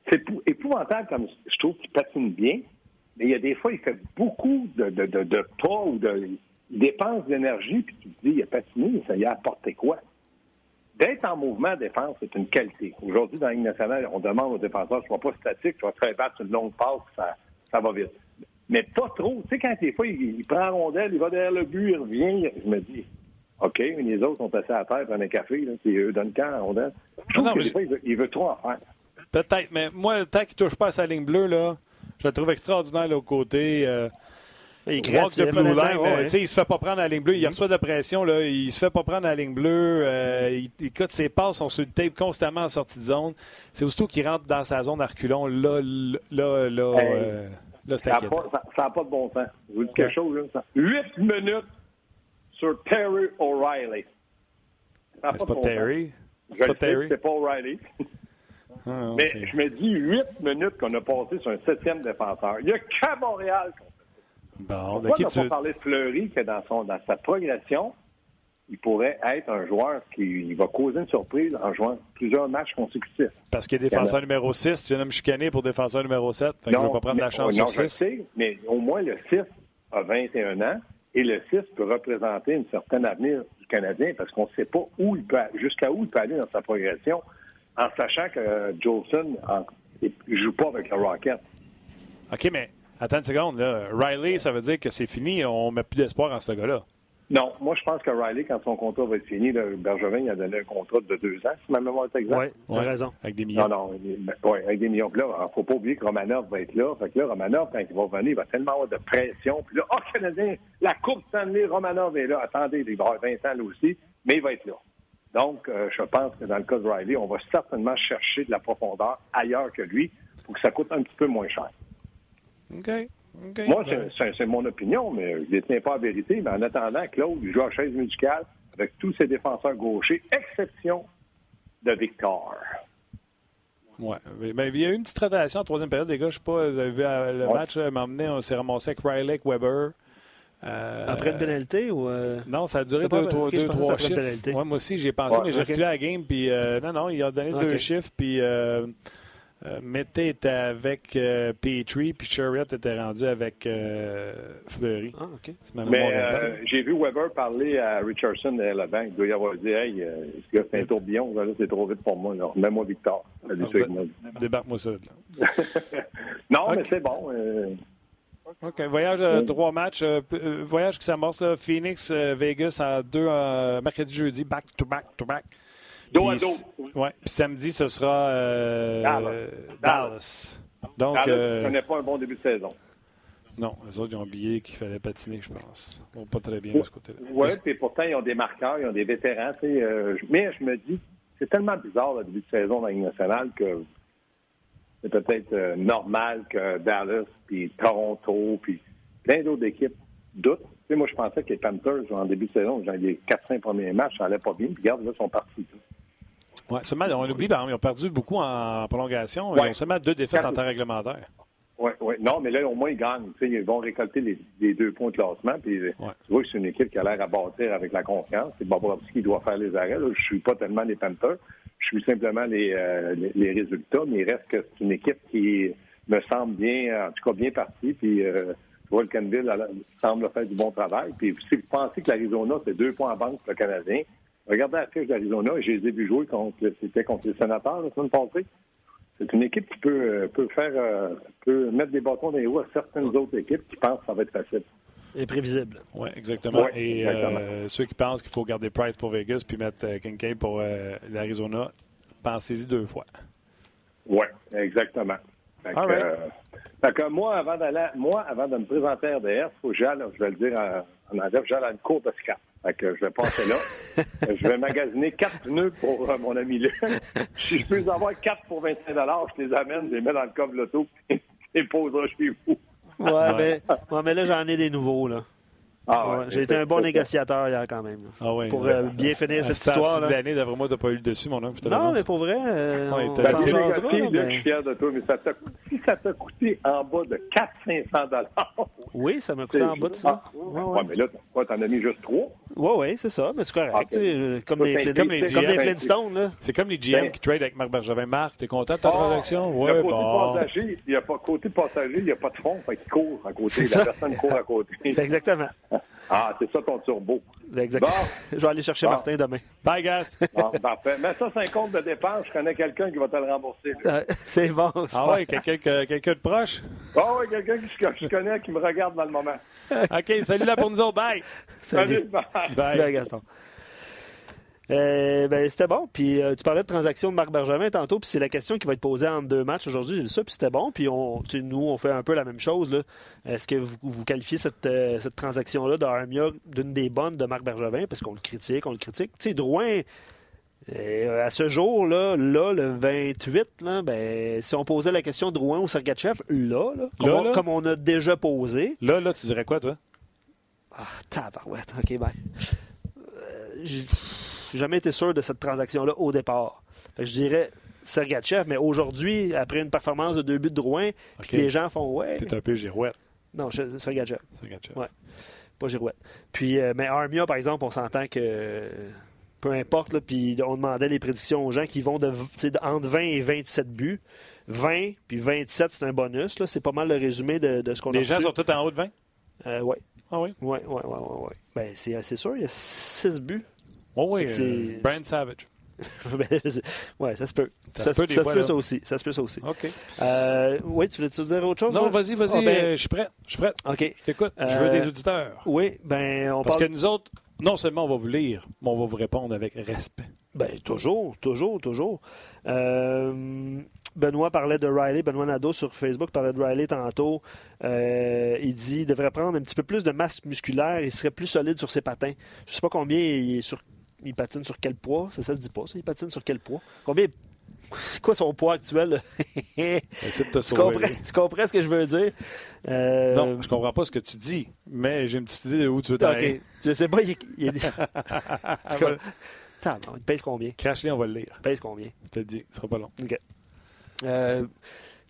C'est épou- épouvantable comme je trouve qu'il patine bien, mais il y a des fois, il fait beaucoup de, de, de, de pas ou de. Il dépense de l'énergie, puis tu te dis, il a patiné, ça y a apporté quoi? D'être en mouvement défense, c'est une qualité. Aujourd'hui, dans la Ligue nationale, on demande aux défenseurs, sois pas statique, tu vas très battre une longue passe, ça, ça va vite. Mais pas trop. Tu sais, quand des fois, il, il prend la rondelle, il va derrière le but, il revient, je me dis, OK, mais les autres sont assis à terre, prennent un café, là, puis eux donnent quand la rondelle. Je trouve Non, que mais des je- fois, il veut, il veut trop en faire. Peut-être, mais moi, tant qu'il touche pas à sa ligne bleue, là, je le trouve extraordinaire, l'autre côté. Euh, Il walk the blue line, euh, ouais. il se fait pas prendre à la ligne bleue. Il reçoit de la pression, là, il se fait pas prendre à la ligne bleue. euh, il, écoute, ses passes sont sur le tape constamment en sortie de zone. C'est aussitôt qu'il rentre dans sa zone à reculons, là, là, là, Hey. euh, là c'est Ça n'a pas, de bon sens. Je vous dis quelque chose, là. ça- Huit minutes sur Terry O'Reilly. Pas C'est pas Terry. C'est Je pas le sais que Terry. c'est pas O'Reilly. Ah, non, Mais je me dis huit minutes qu'on a passé sur un septième défenseur. Il n'y a qu'à Montréal qu'on Bon, de qui on tu... parlé de Fleury que dans, son, dans sa progression, il pourrait être un joueur qui va causer une surprise en jouant plusieurs matchs consécutifs? Parce qu'il est défenseur numéro 6, tu viens de me chicaner pour défenseur numéro 7. Fait que je ne vais pas prendre mais- la chance non, sur je le 6. sais, mais au moins le 6 a 21 ans et le 6 peut représenter une certaine avenir du Canadien parce qu'on ne sait pas où il peut, jusqu'à où il peut aller dans sa progression en sachant que euh, Jolson ne joue pas avec le Rocket. OK, mais attends une seconde. Là. Riley, ça veut dire que c'est fini. On met plus d'espoir en ce gars-là. Non, moi je pense que Riley, quand son contrat va être fini, là, Bergevin il a donné un contrat de deux ans, si ma mémoire est exacte. Ouais, tu as raison. Avec des millions. Non, non, ben, ouais, avec des millions. Puis là, il ne faut pas oublier que Romanov va être là. Fait que là, Romanov, quand il va venir, il va tellement avoir de pression. Puis là, oh, Canadien, la Coupe Stanley, Romanov est là. Attendez, il va avoir 20 ans là aussi, mais il va être là. Donc, euh, je pense que dans le cas de Riley, on va certainement chercher de la profondeur ailleurs que lui pour que ça coûte un petit peu moins cher. OK. Moi, Ben, c'est- mon opinion, mais je ne détiens pas la vérité. Mais en attendant, Claude, il joue à chaise musicale avec tous ses défenseurs gauchers, exception de Victor. Ouais. Mais- mais il y a eu une petite rotation en troisième période, les gars. Je sais pas, vous avez vu euh, le Ouais. match euh, m'a emmené, on s'est ramassé avec Riley, avec Weber. Euh, Après une pénalité ou. euh, Non, ça a duré deux, trois, deux, trois chiffres. pénalité. Ouais, moi aussi, j'ai pensé, Ouais, mais j'ai ok. reculé à la game. Puis, euh, non, non, il a donné deux chiffres. Puis, Mété était avec euh, Petrie, puis Chariot était rendu avec euh, Fleury. Ah, OK. C'est ma Mais euh, j'ai vu Weber parler à Richardson de la banque. Il doit y avoir dit Hey, euh, ce gars, c'est un tourbillon, là, c'est trop vite pour moi. là. Mets-moi Victor. Ah, moi. Débarque-moi ça. là. non, mais c'est bon. euh, OK. Voyage, euh, trois matchs. euh, euh, voyage qui s'amorce, là. Phoenix, euh, Vegas en deux, euh, mercredi, jeudi, back to back to back. Dos à dos. Ouais. Puis samedi, ce sera euh, Dallas. Dallas. Donc, Dallas, euh, pas un bon début de saison. non, les autres, ils ont oublié qu'il fallait patiner, je pense. Ils vont pas très bien de ce côté-là. Oui, puis pourtant, ils ont des marqueurs, ils ont des vétérans. euh, mais je me dis, c'est tellement bizarre le début de saison dans la Ligue nationale que c'est peut-être euh, normal que Dallas, puis Toronto, puis plein d'autres équipes doutent. Tu sais, moi, je pensais que les Panthers, en début de saison, les 4-5 premiers matchs, ça allait pas bien. Puis regarde, là, ils sont partis. Ouais, seulement, on oublie, par exemple, ils ont perdu beaucoup en prolongation. Ouais. Ils ont seulement deux défaites en temps réglementaire. Oui, oui. Non, mais là, au moins, ils gagnent. Ils vont récolter les, les deux points de classement. Puis, Tu vois que c'est une équipe qui a l'air à bâtir avec la confiance. C'est Bobrovski qui doit faire les arrêts. Là. Je suis pas tellement les Panthers. Je suis simplement les, euh, les, les résultats. Mais il reste que c'est une équipe qui me semble bien, en tout cas bien partie. Puis, euh, tu vois, le Canville semble faire du bon travail. Puis, si vous pensez que l'Arizona, c'est deux points en banque pour le Canadien, regardez la fiche d'Arizona. Je les ai vus jouer contre, c'était contre les sénateurs la semaine passée. C'est une équipe qui peut, euh, peut faire euh, peut mettre des bâtons dans les roues à certaines autres équipes qui pensent que ça va être facile. Imprévisible. Oui, exactement. Ouais, Et exactement. euh, ceux qui pensent qu'il faut garder Price pour Vegas puis mettre euh, Kincaid pour euh, l'Arizona, pensez-y deux fois. Oui, exactement. Fait que, All right. euh, fait que moi, avant d'aller, moi, avant de me présenter à RDS, faut que j'aille, je vais le dire en, en anglais, j'aille à une cour de scrap. Fait que je vais passer là. je vais magasiner quatre pneus pour euh, mon ami Luc. si je peux les avoir quatre pour 25 je les amène, je les mets dans le coffre de l'auto, et les poserai chez vous. Ouais, Ouais. Mais, ouais, mais là, j'en ai des nouveaux. là. Ah Ouais, ouais, J'ai été un bon négociateur hier quand même. Ah ouais, Pour ouais. euh, bien finir cette histoire. là. de l'année, d'après moi, t'as pas eu le dessus, mon homme. Non, mais pour vrai, euh, Ouais, on Ben, c'est négocié, là, je suis fier de toi, mais ça t'a, si ça t'a coûté en bas de 400-500 Oui, ça m'a coûté en bas de ça. Ah, Ouais, ouais, ouais. mais là, quoi, t'en as mis juste trois? Oui, oui, c'est ça, mais c'est correct. Sais, euh, Comme les, c'est comme les comme GM. les Flintstones. Là. C'est comme les GM Ben- qui trade avec Marc Bergevin. Marc, t'es content de ta Ah, transaction? Côté bon. passager, il y a pas côté passager, il n'y a pas de fond, fait qu'il court à côté. C'est La ça. personne court à côté. Exactement. Ah, c'est ça ton turbo. Exact. Bon. Je vais aller chercher Bon. Martin demain. Bye, Gas. Ah, parfait. Mets ça sur un compte de dépense, je connais quelqu'un qui va te le rembourser. Euh, c'est bon. Ah ouais, quelqu'un que- quelqu'un de proche? Ah oui, quelqu'un que je, que je connais qui me regarde dans le moment. OK, salut là pour nous autres. Bye. Salut. Salut, bye. Bye. Bye, Gaston. Euh, ben, c'était bon. Puis euh, tu parlais de transaction de Marc Bergevin tantôt, puis c'est la question qui va être posée en deux matchs aujourd'hui. J'ai vu ça, puis c'était bon. Puis on, tu sais, nous, on fait un peu la même chose. là. Est-ce que vous, vous qualifiez cette, euh, cette transaction-là d'Armia d'une des bonnes de Marc Bergevin? Parce qu'on le critique, on le critique. Tu sais, Drouin, à ce jour-là, là, le 28, là, ben, si on posait la question Drouin ou Sergachev, là, là, comme, Là, on, là? comme on a déjà posé, Là, là, tu dirais quoi, toi? ah, tabarouette, OK, bye. Euh, J'ai jamais été sûr de cette transaction-là au départ. Fait que je dirais Sergachev, mais aujourd'hui, après une performance de deux buts de Drouin, puis OK. que les gens font Ouais. T'es un peu girouette. Non, Sergachev, Gatcha. Ouais. pas Girouette. Puis, euh, mais Armia, par exemple, on s'entend que peu importe, là, puis on demandait les prédictions aux gens qui vont de, entre 20 et 27 buts. 20 puis 27, c'est un bonus. là. C'est pas mal le résumé de, de ce qu'on a Les gens reçu. sont tous en haut de 20? Euh, ouais. Ah oui? Ouais, ouais, ouais, ouais, ouais. Ben, c'est c'est sûr, il y a 6 buts. Oh oui, euh, Brian Savage. Ben, ouais, ça se peut. Ça Ça, se peut ça fois, se peut là. ça aussi. Ça se peut ça aussi. OK. Euh, oui, tu voulais-tu dire autre chose? Non, vas-y, vas-y. Ah, ben, euh, je suis prêt. Je suis prêt. OK. Je t'écoute. Je veux des auditeurs. Oui, ben, on Parce parle... que nous autres, non seulement on va vous lire, mais on va vous répondre avec respect. Ben, toujours, toujours, toujours. Euh, Benoît parlait de Riley, Benoît Nadeau sur Facebook parlait de Riley tantôt. Euh, il dit qu'il devrait prendre un petit peu plus de masse musculaire, il serait plus solide sur ses patins. Je sais pas combien il, est sur, il patine sur quel poids, c'est ça, le dit pas ça, il patine sur quel poids? Combien? C'est quoi son poids actuel? de te tu, comprends, tu comprends ce que je veux dire? Euh, Non, je comprends pas ce que tu dis, mais j'ai une petite idée de où tu veux t'en aller. OK. Je sais pas, il, il est... Il pèse combien? Crache-les, on va le lire. Il pèse combien? Je te le dis, ce sera pas long. Euh, tu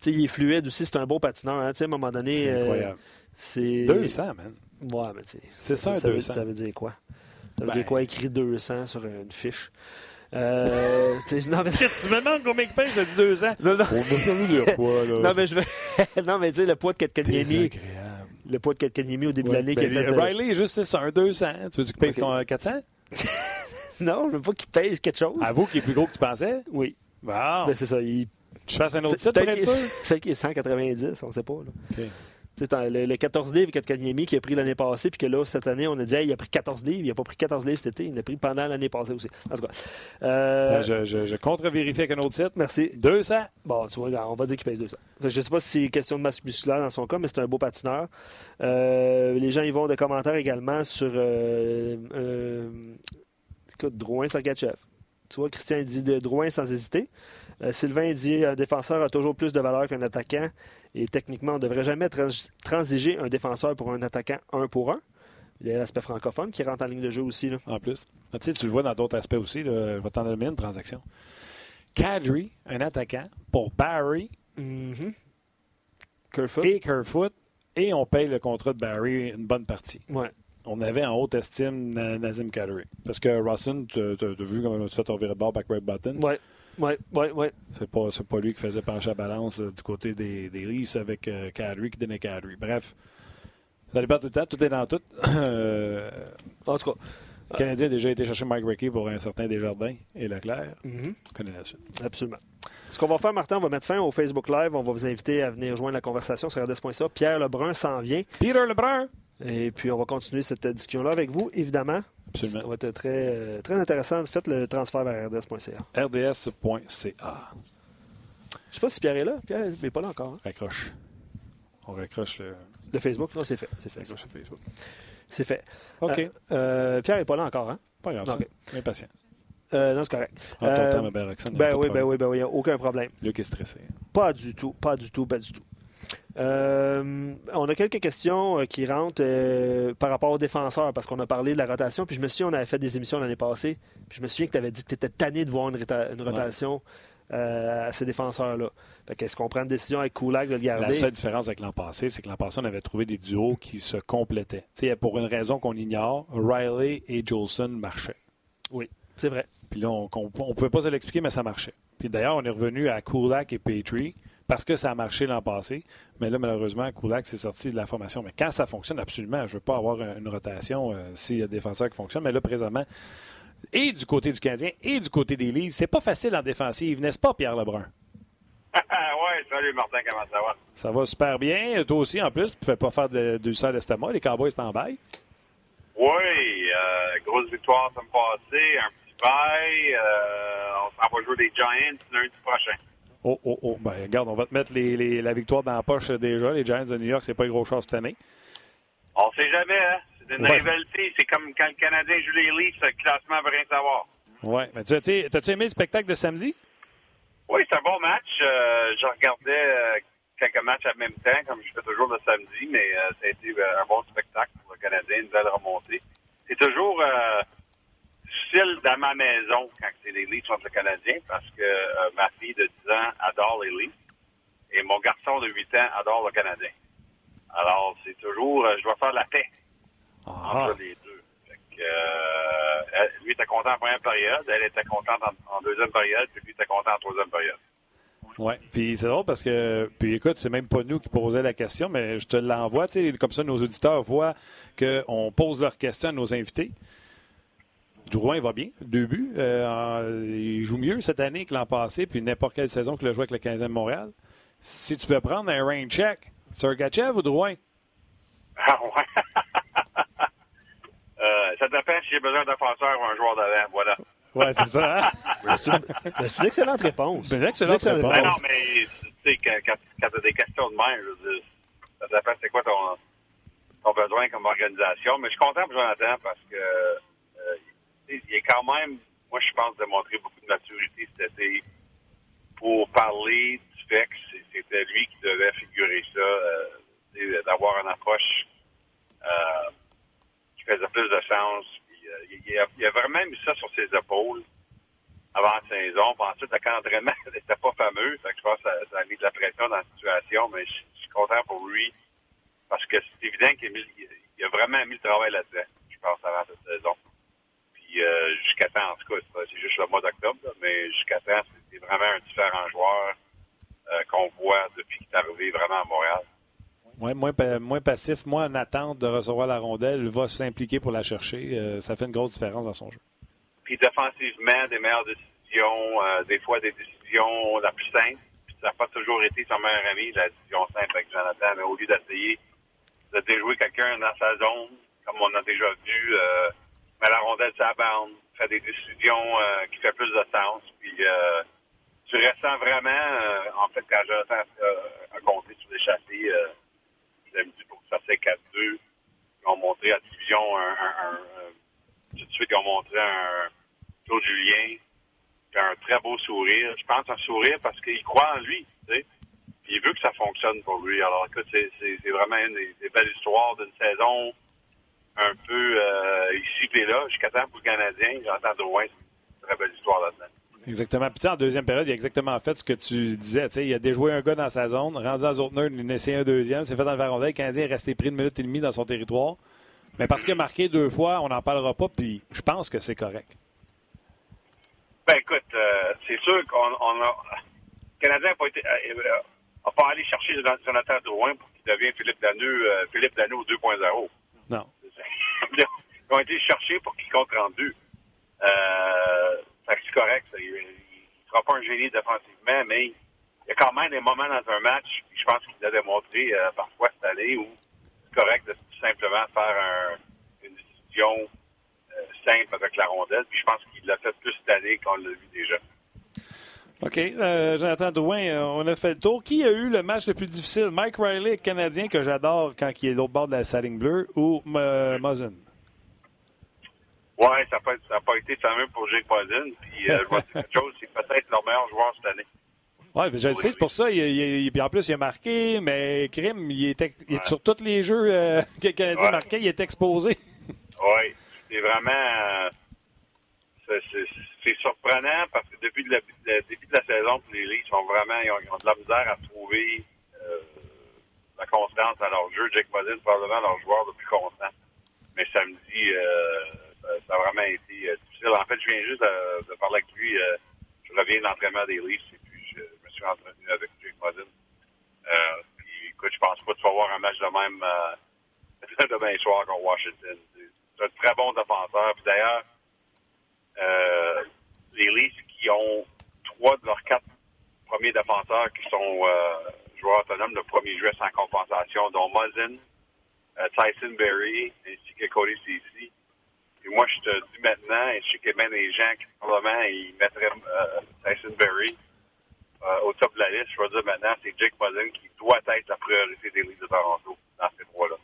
sais, il est fluide aussi, c'est un beau patineur. hein. Tu sais, à un moment donné, C'est euh, incroyable. c'est. 200, man. Ouais, mais tu sais. C'est ça, ça, veut, 200. ça veut dire quoi? Ça veut Ben- dire quoi écrit 200 sur une fiche? Euh, tu non, mais... tu me demandes combien de pèse, j'ai dit 200. non, non. On dire quoi, là? Non, mais je vais. non, mais tu sais, le poids de Désagréable. le poids de Ketkaniemi au début Ouais, de l'année ben, qui a fait. euh, Riley est juste c'est ça, un 200. Tu veux dire qu'il pèse Ok. qu'on- 400? Non, je veux pas qu'il pèse quelque chose. Avoue qu'il est plus gros que tu pensais? Oui, Bon, ben, c'est ça. Il... je fasse un autre titre Peut-être être sûr? peut-être qu'il est 190, on sait pas. Là. OK. Le, le 14 livres Kotkaniemi qui a pris l'année passée, puis que là, cette année, on a dit, Hey, il a pris 14 livres. Il n'a pas pris 14 livres cet été, il l'a pris pendant l'année passée aussi. En tout cas. euh, Attends, Je, je, je contre-vérifie avec un autre titre. Merci. 200. Bon, tu vois, on va dire qu'il pèse 200. Fait que je ne sais pas si c'est question de masse musculaire dans son cas, mais c'est un beau patineur. Euh, les gens y vont de commentaires également sur. Euh, écoute, Drouin Sergachev. Tu vois, Christian dit de Drouin sans hésiter. Euh, Sylvain dit un défenseur a toujours plus de valeur qu'un attaquant. Et techniquement, on ne devrait jamais trans- transiger un défenseur pour un attaquant un pour un. Il y a l'aspect francophone qui rentre en ligne de jeu aussi. Là. En plus. Ah, tu sais, tu le vois dans d'autres aspects aussi. Là. Je vais t'en donner une transaction. Kadri, un attaquant, pour Barry. Kerfoot. et Kerfoot, et on paye le contrat de Barry une bonne partie. Ouais. On avait en haute estime Na- Nazim Kadri. Parce que Rossin, tu as vu comment tu fait ton viré de bord back right button? Ouais. Ouais, ouais, ouais. C'est pas, pas lui qui faisait pencher la balance euh, du côté des, des Leafs avec euh, Kadri qui donnait Kadri. Bref, ça dépend tout le temps, tout est dans tout. Euh, En tout cas. le Canadien a déjà été chercher Mike Rickey pour un certain Desjardins et Leclerc. mhm. On connaît la suite. Absolument. Ce qu'on va faire, Martin, on va mettre fin au Facebook Live. On va vous inviter à venir joindre la conversation sur RDS.ca. Pierre Lebrun s'en vient. Peter Lebrun! Et puis, on va continuer cette discussion-là avec vous, évidemment. Ça Absolument. va être très, euh, très intéressant. Faites le transfert vers RDS.ca. RDS.ca. Je sais pas si Pierre est là. Pierre n'est pas là encore. Hein? Raccroche. On raccroche le. Le Facebook? Non, c'est fait. C'est fait. Raccroche le Facebook. C'est fait. OK. Euh, euh, Pierre n'est pas là encore, hein? Pas grave, Non, ça. ok. Impatient. Euh, non, c'est correct. En ton Euh, temps, ma belle Roxane, Ben de oui, ben oui, ben oui, il n'y a aucun problème. Luc est stressé. Pas du tout, pas du tout, pas du tout. Euh, on a quelques questions euh, qui rentrent euh, par rapport aux défenseurs, parce qu'on a parlé de la rotation, puis je me souviens, on avait fait des émissions l'année passée, puis je me souviens que tu avais dit que tu étais tanné de voir une, rota- une rotation euh, à ces défenseurs-là. Qu'est-ce qu'on prend une décision avec Kulak de le garder? La seule différence avec l'an passé, c'est que l'an passé, on avait trouvé des duos qui se complétaient. Tu sais, pour une raison qu'on ignore, Riley et Jolson marchaient. C'est vrai. Puis là, on ne pouvait pas se l'expliquer, mais ça marchait. Puis d'ailleurs, on est revenu à Kulak et Petrie parce que ça a marché l'an passé. Mais là, malheureusement, Kulak s'est sorti de la formation. Mais quand ça fonctionne, absolument, je ne veux pas avoir une rotation euh, s'il y a des défenseurs qui fonctionnent. Mais là, présentement, et du côté du Canadien et du côté des livres, c'est pas facile en défensive, n'est-ce pas, Pierre Lebrun? ouais, salut Martin, comment ça va? Ça va super bien. Toi aussi, en plus, tu ne fais pas faire de, du sale d'estomac. Les Cowboys t'en baillent. Oui, euh, grosse victoire ça me passée, un petit bail. Euh, on s'en va jouer les Giants lundi prochain. Oh, oh, oh. Ben, regarde, on va te mettre les- les- la victoire dans la poche déjà. Les Giants de New York, c'est pas gros chose cette année. On sait jamais, hein? C'est une Ouais. rivalité. C'est comme quand le Canadien joue les Leafs, le classement veut rien savoir. Ouais. Mais tu as-tu t'as-tu aimé le spectacle de samedi? Oui, c'est un bon match. Euh, je regardais euh, quelques matchs en même temps, comme je fais toujours le samedi, mais euh, ça a été un bon spectacle pour le Canadien, une belle remontée. C'est toujours difficile dans ma maison quand c'est les Leafs contre le Canadien parce que euh, ma fille de 10 ans adore les Leafs et mon garçon de 8 ans adore le Canadien. Alors, c'est toujours, euh, je dois faire la paix Ah, entre les deux. Fait que, euh, lui était content en première période, elle était contente en, en deuxième période, puis lui était content en troisième période. ouais. Puis c'est drôle parce que, puis écoute, c'est même pas nous qui posait la question, mais je te l'envoie. Tu sais, comme ça, nos auditeurs voient qu'on pose leurs questions à nos invités. Drouin va bien, deux buts. Euh, en- il joue mieux cette année que l'an passé, puis n'importe quelle saison qu'il a joué avec le 15e de Montréal. Si tu peux prendre un rain check, Sergachev ou Drouin? Ah ouais. euh, ça dépend si j'ai besoin d'un défenseur ou un joueur d'avant, voilà. Ouais, c'est ça. hein? Ben, c'est une, ben, excellente réponse. C'est une excellente réponse. Ben non, mais tu sais, quand, quand, quand tu as des questions de même, je veux dire, ça dépend c'est quoi ton, ton besoin comme organisation. Mais je suis content pour Jonathan parce que euh, il est quand même, moi je pense, démontré beaucoup de maturité cet été pour parler du fait que c'était lui qui devait figurer ça, euh, d'avoir une approche euh, qui faisait plus de sens. Euh, il, a, vraiment mis ça sur ses épaules avant la saison. Puis ensuite, le camp d'entraînement n'était pas fameux. Je pense que ça, a mis de la pression dans la situation, mais je, suis content pour lui parce que c'est évident qu'il a, a vraiment mis le travail là-dedans, je pense, avant cette saison. Puis euh, jusqu'à temps, en tout cas, c'est- juste le mois d'octobre, mais jusqu'à temps, c'est- vraiment un différent joueur euh, qu'on voit depuis qu'il est arrivé vraiment à Montréal. Ouais, moins, moins passif, moins en attente de recevoir la rondelle, va s'impliquer pour la chercher. Euh, ça fait une grosse différence dans son jeu. Puis défensivement, des meilleures décisions, euh, des fois des décisions la plus simple. Puis ça n'a pas toujours été son meilleur ami, la décision simple avec Jonathan, mais au lieu d'essayer de déjouer quelqu'un dans sa zone, comme on a déjà vu, euh, met la rondelle sur la bande, fait des décisions euh, qui fait plus de sens. Puis euh, tu ressens vraiment, euh, en fait, quand Jonathan euh, a compté sur l'échappée, euh, je l'ai dit pour que ça fait 4-2, ils ont montré à division un, tout de suite, ils ont montré un Claude Julien, qui a un très beau sourire. Je pense un sourire parce qu'il croit en lui, tu sais. Puis il veut que ça fonctionne pour lui. Alors, écoute, c'est, c'est, c'est vraiment une des belles histoires d'une saison un peu euh, ici et là. Jusqu'à temps pour le Canadien, j'entends de loin, c'est une très belle histoire là-dedans. Exactement. Puis en deuxième période, il a exactement fait ce que tu disais. Il a déjoué un gars dans sa zone, rendu à Zotner, il en a essayé un deuxième, s'est fait dans le varondel. Le Canadien est resté pris une minute et demie dans son territoire. Mais parce qu'il a marqué deux fois, on n'en parlera pas, puis je pense que c'est correct. Ben écoute, euh, c'est sûr qu'on on a. Le Canadien n'a pas été. euh, a pas allé chercher Jonathan Drouin pour qu'il devienne Philippe Danu, euh, Philippe Danu 2.0. Non. Ils ont été cherchés pour qu'il compte 32. Euh, c'est correct. Il ne sera pas un génie défensivement, mais il y a quand même des moments dans un match, puis je pense qu'il a démontré euh, parfois cette année où c'est correct de tout simplement faire un- une décision euh, simple avec la rondelle. Puis je pense qu'il l'a fait plus cette année qu'on l'a vu déjà. OK. Euh, Jonathan Drouin, euh, on a fait le tour. Qui a eu le match le plus difficile? Mike Riley, Canadien, que j'adore quand il est de l'autre bord de la salle bleue, ou euh, Muzzin? Oui, ça n'a pas, été fameux pour Jake Muzzin. Puis, euh, je vois quelque chose, c'est peut-être leur meilleur joueur cette année. Oui, je le sais, c'est pour ça. Il, en plus, il a marqué, mais Krim, il est, sur tous les jeux que le Canadien marquait, il est exposé. oui, c'est vraiment c'est surprenant parce que depuis le, début de la saison, les Leafs ont vraiment ils ont, de la misère à trouver euh, la constance à leur jeu. Jake Muzzin, probablement leur joueur le plus constant. Mais samedi, euh, ça a vraiment été euh, difficile. En fait, je viens juste de, parler avec lui. je reviens de l'entraînement des Leafs et puis je, me suis entretenu avec Jake Muzzin. puis écoute, je pense pas que tu vas voir un match de même demain soir contre Washington. C'est un très bon défenseur. Puis d'ailleurs, euh, les Leafs qui ont trois de leurs quatre premiers défenseurs qui sont euh, joueurs autonomes de premier jeu sans compensation, dont Muzzin, euh, Tyson Berry ainsi que Cody Ceci. Et moi, je te dis maintenant, et je sais a bien des gens qui probablement ils mettraient Tyson Berry au top de la liste. Je vais dire maintenant, c'est Jake Muzzin qui doit être la priorité des Leafs de Toronto dans ces trois-là.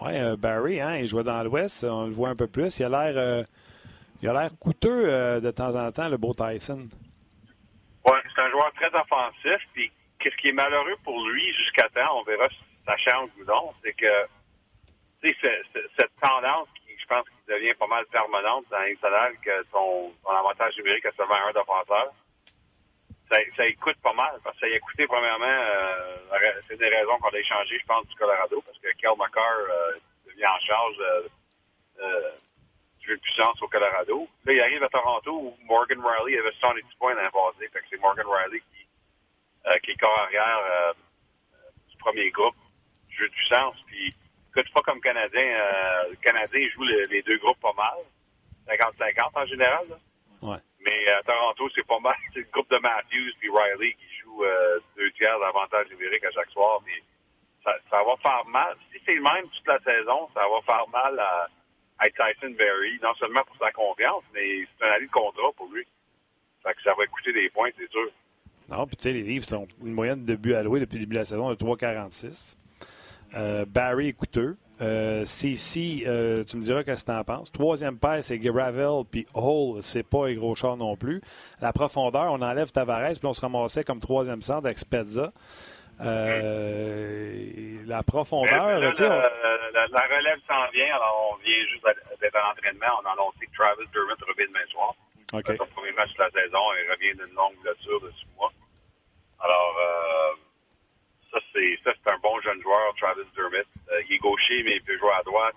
Oui, Barry, hein, il jouait dans l'Ouest, on le voit un peu plus. Il a l'air il a l'air coûteux euh, de temps en temps, le beau Tyson. Oui, c'est un joueur très offensif. Puis, qu'est-ce qui est malheureux pour lui jusqu'à temps, on verra si ça change ou non, c'est que cette tendance qui, je pense, qui devient pas mal permanente dans l'international, que son, avantage numérique a seulement un défenseur, ça, ça écoute pas mal. Parce que ça a écouté, premièrement, euh, c'est des raisons qu'on a échangées, je pense, du Colorado, parce que Kel McCarr euh, devient en charge euh, de puissance au Colorado. Là, il arrive à Toronto où Morgan Riley avait 70 points dans la passée. Fait que c'est Morgan Riley qui, euh, qui est corps arrière euh, du premier groupe jeu de puissance. Puis, écoute, pas comme Canadien. Euh, le Canadien joue les, deux groupes pas mal. 50-50 en général. Là. Ouais. Mais à Toronto, c'est pas mal. C'est le groupe de Matthews puis Riley qui joue deux tiers d'avantage numérique à chaque soir. Puis ça, ça va faire mal. Si c'est le même toute la saison, ça va faire mal à avec Tyson Berry, non seulement pour sa confiance, mais c'est un avis de contrat pour lui. Fait que ça va coûter des points, c'est sûr. Non, puis tu sais, les livres sont une moyenne de buts alloués depuis le début de la saison de 3,46. Euh, Barry est coûteux. Euh, CC, euh, tu me diras qu'est-ce que tu en penses. Troisième paire, c'est Gravel, puis Hall, c'est pas un gros char non plus. La profondeur, on enlève Tavares, puis on se ramassait comme troisième centre avec Spezza. Euh, la profondeur. la, relève s'en vient, alors on vient juste d'être en entraînement. On a annoncé que Travis Dermott revient demain soir. Okay. Son premier match de la saison, il revient d'une longue blessure de six mois. Alors, euh, ça, c'est ça c'est un bon jeune joueur, Travis Dermott. Euh, il est gaucher, mais il peut jouer à droite.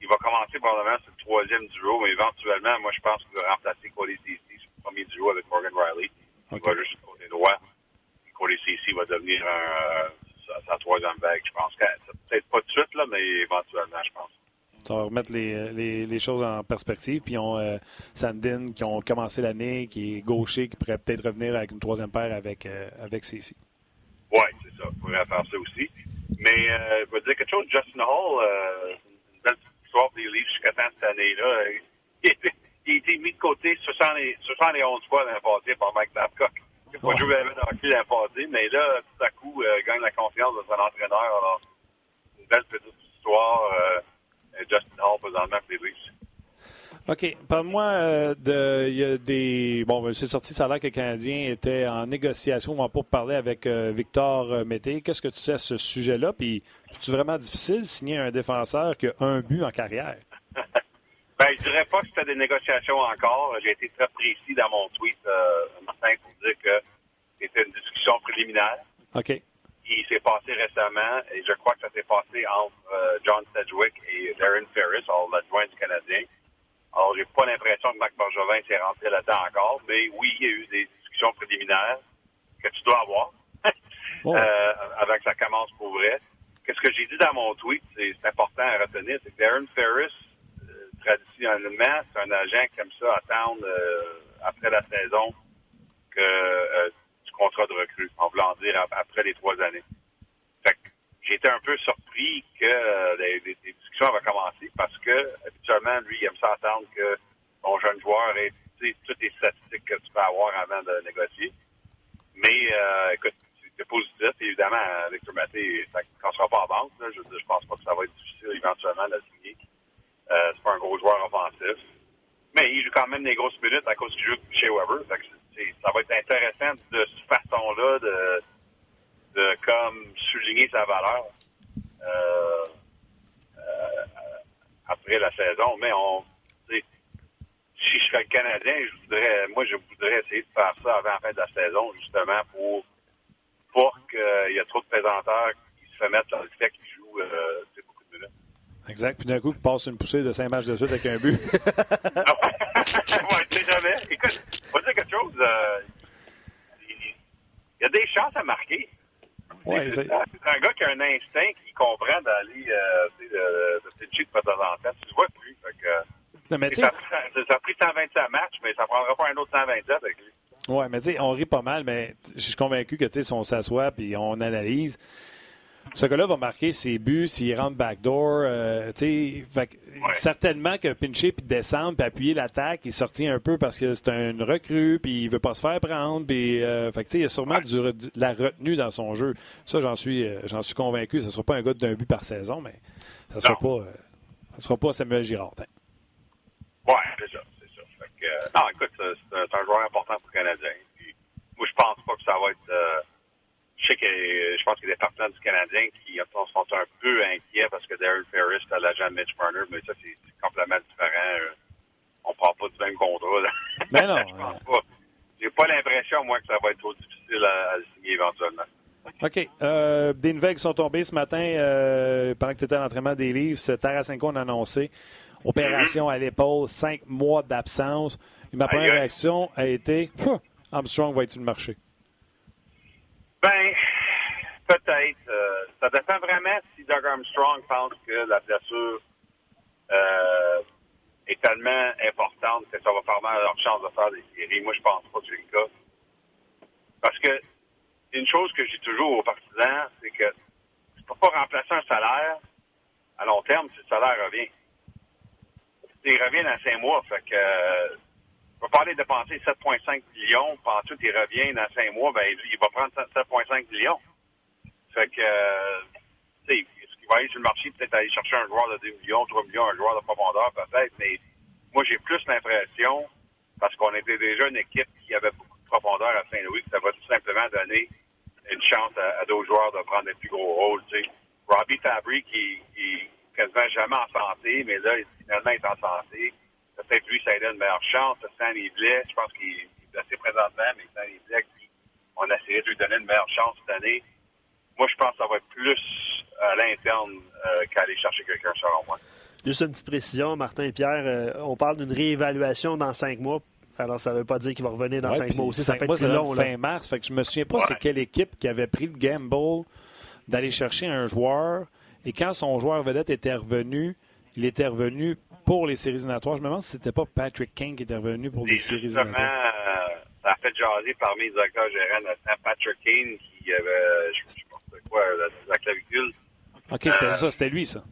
Il va commencer probablement sur le troisième duo, mais éventuellement, moi, je pense qu'il va remplacer Cody Ceci sur le premier duo avec Morgan Riley. Il va juste côté droit. CC va devenir un, sa, troisième vague, je pense. Peut-être pas tout de suite, là, mais éventuellement, je pense. Ça va remettre les, les, les choses en perspective. Puis, on euh, Sandin qui ont commencé l'année, qui est gaucher, qui pourrait peut-être revenir avec une troisième paire avec, euh, avec CC. Oui, c'est ça. On pourrait faire ça aussi. Mais euh, je vais dire quelque chose. Justin Hall, euh, une belle histoire des Leafs jusqu'à temps cette année-là. Il, il, a été mis de côté 71 fois dans le passé par Mike Babcock. Il faut jouer avec hockey à passé, mais là, tout à coup, euh, gagne la confiance de son entraîneur. Alors, une belle petite histoire. Euh, Justin Hall, présentement, pour les OK. Parle-moi euh, de. Il y a des. Bon, ben, c'est sorti, ça a que le Canadien était en négociation. Pas parler avec euh, Victor Mété. Qu'est-ce que tu sais à ce sujet-là? Puis, c'est vraiment difficile de signer un défenseur qui a un but en carrière? Ben, je dirais pas que c'était des négociations encore. J'ai été très précis dans mon tweet euh, matin pour dire que c'était une discussion préliminaire. OK. Qui s'est passé récemment, et je crois que ça s'est passé entre euh, John Sedgwick et Darren Ferris, l'adjoint du Canadien. Alors, j'ai pas l'impression que Marc Bergevin s'est rentré là-dedans encore, mais oui, il y a eu des discussions préliminaires que tu dois avoir euh, avant que ça commence pour vrai. Qu'est-ce que j'ai dit dans mon tweet, c'est important à retenir, c'est que Darren Ferris traditionnellement, c'est un agent qui aime ça attendre euh, après la saison que euh, du contrat de recrue, en voulant dire après les trois années. J'étais un peu surpris que euh, les, discussions avaient commencé parce que habituellement, lui, il aime ça attendre que ton jeune joueur ait toutes les statistiques que tu peux avoir avant de négocier. Mais, écoute, c'est positif. Évidemment, Victor Maté, quand ne sera pas en banque, là, je, je pense pas que ça va être difficile éventuellement de signer. Euh, c'est pas un gros joueur offensif. Mais il joue quand même des grosses minutes à cause qu'il joue chez Weber. ça va être intéressant de cette façon-là de, de comme souligner sa valeur euh, euh, après la saison. Mais on si je serais le Canadien, je voudrais moi je voudrais essayer de faire ça avant la fin de la saison, justement, pour pour qu'il y ait trop de présenteurs qui se mettre dans le fait qu'ils jouent euh, beaucoup de minutes. Exact. Puis d'un coup, il passe une poussée de 5 matchs de suite avec un but. ah ouais, tu sais jamais. Écoute, on va dire quelque chose. Euh, il y a des chances à marquer. Ouais, c'est un gars qui a un instinct qui comprend d'aller euh, de, de, de, de temps en temps. Tu le vois plus. Fait que, non, mais ça, ça, a pris 125 matchs, mais ça ne prendra pas un autre 127 avec lui. Oui, mais tu sais, on rit pas mal, mais je suis convaincu que si on s'assoit et on analyse, ce gars-là va marquer ses buts s'il rentre backdoor. Euh, fait, ouais. Certainement que pincher puis descendre puis appuyer l'attaque, il sortit un peu parce que c'est une recrue puis il veut pas se faire prendre. Puis, euh, fait, il y a sûrement ouais. du, de la retenue dans son jeu. Ça, j'en suis, euh, j'en suis convaincu. Ce ne sera pas un gars d'un but par saison, mais ça ne sera, pas, ça sera pas Samuel Girard. Hein. Oui, c'est ça. C'est ça. Fait que, euh, non, écoute, c'est un joueur important pour le Canadien. Puis, moi, je pense pas que ça va être. Euh, je sais que je pense qu'il y a des partenaires du Canadien qui sont un peu inquiets parce que Darren Ferris est l'agent Mitch Marner, mais ça, c'est complètement différent. Euh, on prend pas du même contrat. Là. Mais non. je pense pas. J'ai pas l'impression, moi, que ça va être trop difficile à, à le signer éventuellement. OK. Euh, des nouvelles qui sont tombées ce matin euh, pendant que tu étais à l'entraînement des livres. Tarasenko a annoncé opération à l'épaule, cinq mois d'absence. Ma première réaction a été Armstrong va être sur le marché. Ben, peut-être. Euh, ça dépend vraiment si Doug Armstrong pense que la blessure euh, est tellement importante que ça va faire mal à leur chance de faire des séries. Moi, je pense pas que c'est le cas. Parce que une chose que je dis toujours aux partisans, c'est que tu peux pas remplacer un salaire à long terme si le salaire revient. Il revient dans cinq mois, fait que euh, on va parler de dépenser 7,5 millions, puis ensuite il revient dans cinq mois, ben il va prendre 7,5 millions. Fait que, euh, tu sais, est-ce qu'il va aller sur le marché, peut-être aller chercher un joueur de 2 millions, 3 millions, un joueur de profondeur, peut-être, mais moi, j'ai plus l'impression, parce qu'on était déjà une équipe qui avait beaucoup de profondeur à Saint-Louis, que ça va tout simplement donner une chance à, d'autres joueurs de prendre un plus gros rôle, tu sais. Robbie Fabry, qui, qui quasiment jamais en santé, mais là, finalement, il est en santé peut-être lui, ça a donné une meilleure chance. Stanley Blais, je pense qu'il est placé présentement, mais Stanley Blais, on a essayé de lui donner une meilleure chance cette année. Moi, je pense que ça va être plus à l'interne euh, qu'à aller chercher quelqu'un, selon moi. Juste une petite précision, Martin et Pierre, euh, on parle d'une réévaluation dans cinq mois. Alors, ça ne veut pas dire qu'il va revenir dans Ouais, cinq puis mois aussi. cinq Ça peut mois, être plus long. donne là. fin mars. Fait que je me souviens pas Ouais. c'est quelle équipe qui avait pris le gamble d'aller chercher un joueur. Et quand son joueur vedette était revenu, il était revenu pour les séries éliminatoires. Je me demande si c'était pas Patrick King qui était revenu pour les séries éliminatoires. euh, ça a fait jaser parmi les directeurs gérants de Patrick Kane, qui avait, je sais pas quoi, la, la clavicule. OK, c'était euh, ça, c'était lui, ça.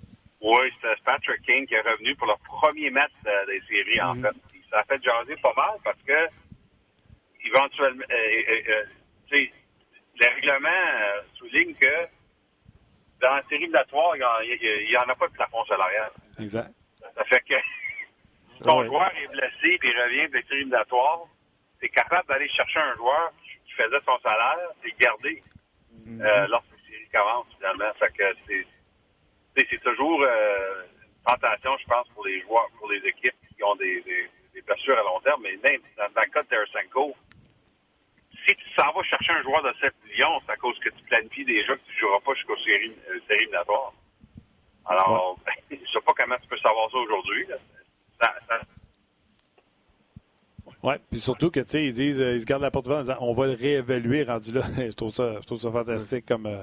Oui, c'était Patrick Kane qui est revenu pour le premier match de- des séries, en Mhm. fait. Ça a fait jaser pas mal parce que, éventuellement, euh, euh, euh, tu sais, le règlement euh, souligne que dans la série éliminatoire, il n'y en a pas de plafond salarial. Exact. Ça fait que ton Ouais. joueur est blessé puis il revient des séries éliminatoires. Tu es capable d'aller chercher un joueur qui faisait son salaire et le garder euh, lorsque les séries commencent, finalement. Fait que c'est toujours euh, une tentation, je pense, pour les joueurs, pour les équipes qui ont des, des, des blessures à long terme. Mais même dans, dans le cas de Tarasenko, si tu s'en vas chercher un joueur de 7 millions, c'est à cause que tu planifies déjà que tu ne joueras pas jusqu'aux séries, euh, séries. Alors, je sais pas comment tu peux savoir ça aujourd'hui. ça, Oui, puis surtout que, tu sais, ils disent, euh, ils se gardent la porte ouverte en disant on va le réévaluer rendu là. je, trouve ça, je trouve ça fantastique comme, euh,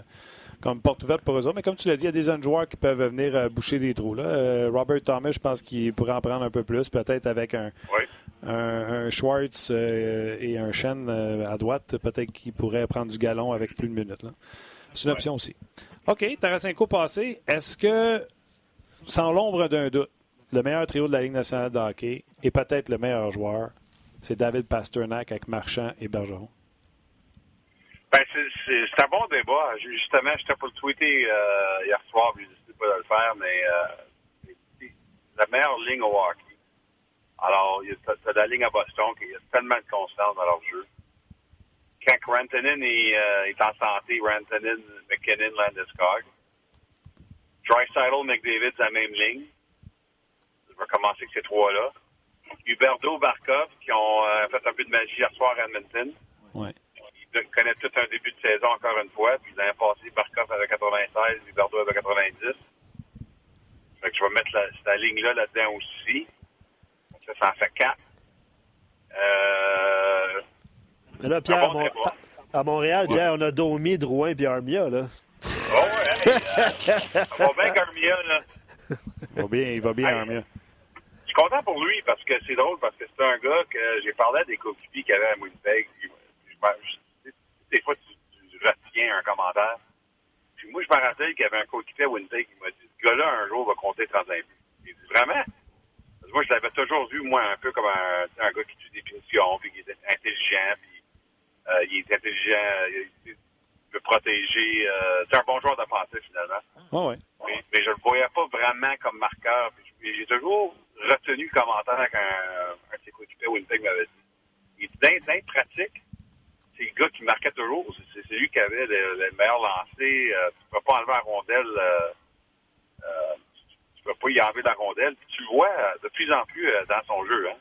comme porte ouverte pour eux autres. Mais comme tu l'as dit, il y a des jeunes joueurs qui peuvent venir euh, boucher des trous. Là. Euh, Robert Thomas, je pense qu'il pourrait en prendre un peu plus, peut-être avec un, oui. un, un Schwartz euh, et un Shen à droite, peut-être qu'il pourrait prendre du galon avec plus de minutes. C'est une option aussi. OK, Tarasenko passé. Est-ce que, sans l'ombre d'un doute, le meilleur trio de la Ligue nationale de hockey et peut-être le meilleur joueur, c'est David Pasternak avec Marchand et Bergeron? Ben, c'est un bon débat. Justement, j'étais pour le tweeter euh, hier soir, mais je ne pas de le faire, mais euh, la meilleure ligne au hockey. Alors, tu as, la ligne à Boston qui a tellement de constance dans leur jeu. Quand Rantanen est, euh, est en santé, Rantanen, McKinnon, Landeskog. Dreisaitl, McDavid, la même ligne. Je vais commencer avec ces trois-là. Huberto, Barkov, qui ont fait un peu de magie hier soir à Edmonton. Connaissent tout un début de saison encore une fois. Puis l'année passée, Barkov avait 96, Huberto avait 90. Fait que je vais mettre la, cette ligne-là là-dedans aussi. Ça, ça en fait quatre. Euh... Mais là, Pierre, bon à, à, Montréal, Pierre, on a Domi, Drouin et Armia, là. Oh, ouais, hey, euh, va bien qu'Armia, là. Il va bien, il va bien, Armia suis content pour lui parce que c'est drôle, parce que c'est un gars que j'ai parlé à des coéquipiers qui avaient à Winnipeg. Des fois, tu, tu, retiens un commentaire. Puis moi, je me rappelle qu'il y avait un coéquipier à Winnipeg qui m'a dit Ce gars-là, un jour, va compter 35 buts. Il dit Vraiment? Parce que Moi, je l'avais toujours vu, moi, un peu comme un, un gars qui tue des punitions, puis qui était intelligent, puis euh, il est intelligent, il, peut protéger. Euh, c'est un bon joueur défensif, finalement. Oh, ouais. mais, mais, je le voyais pas vraiment comme marqueur. J'ai toujours retenu le commentaire qu'un un de ses coéquipiers Winnipeg m'avait dit. Il dit d'être pratique, c'est le gars qui marquait toujours. C'est lui qui avait le, le meilleur lancé. Euh, tu ne peux pas enlever la rondelle. Euh, euh, tu ne peux pas y enlever la rondelle. Puis tu le vois de plus en plus euh, dans son jeu. Hein.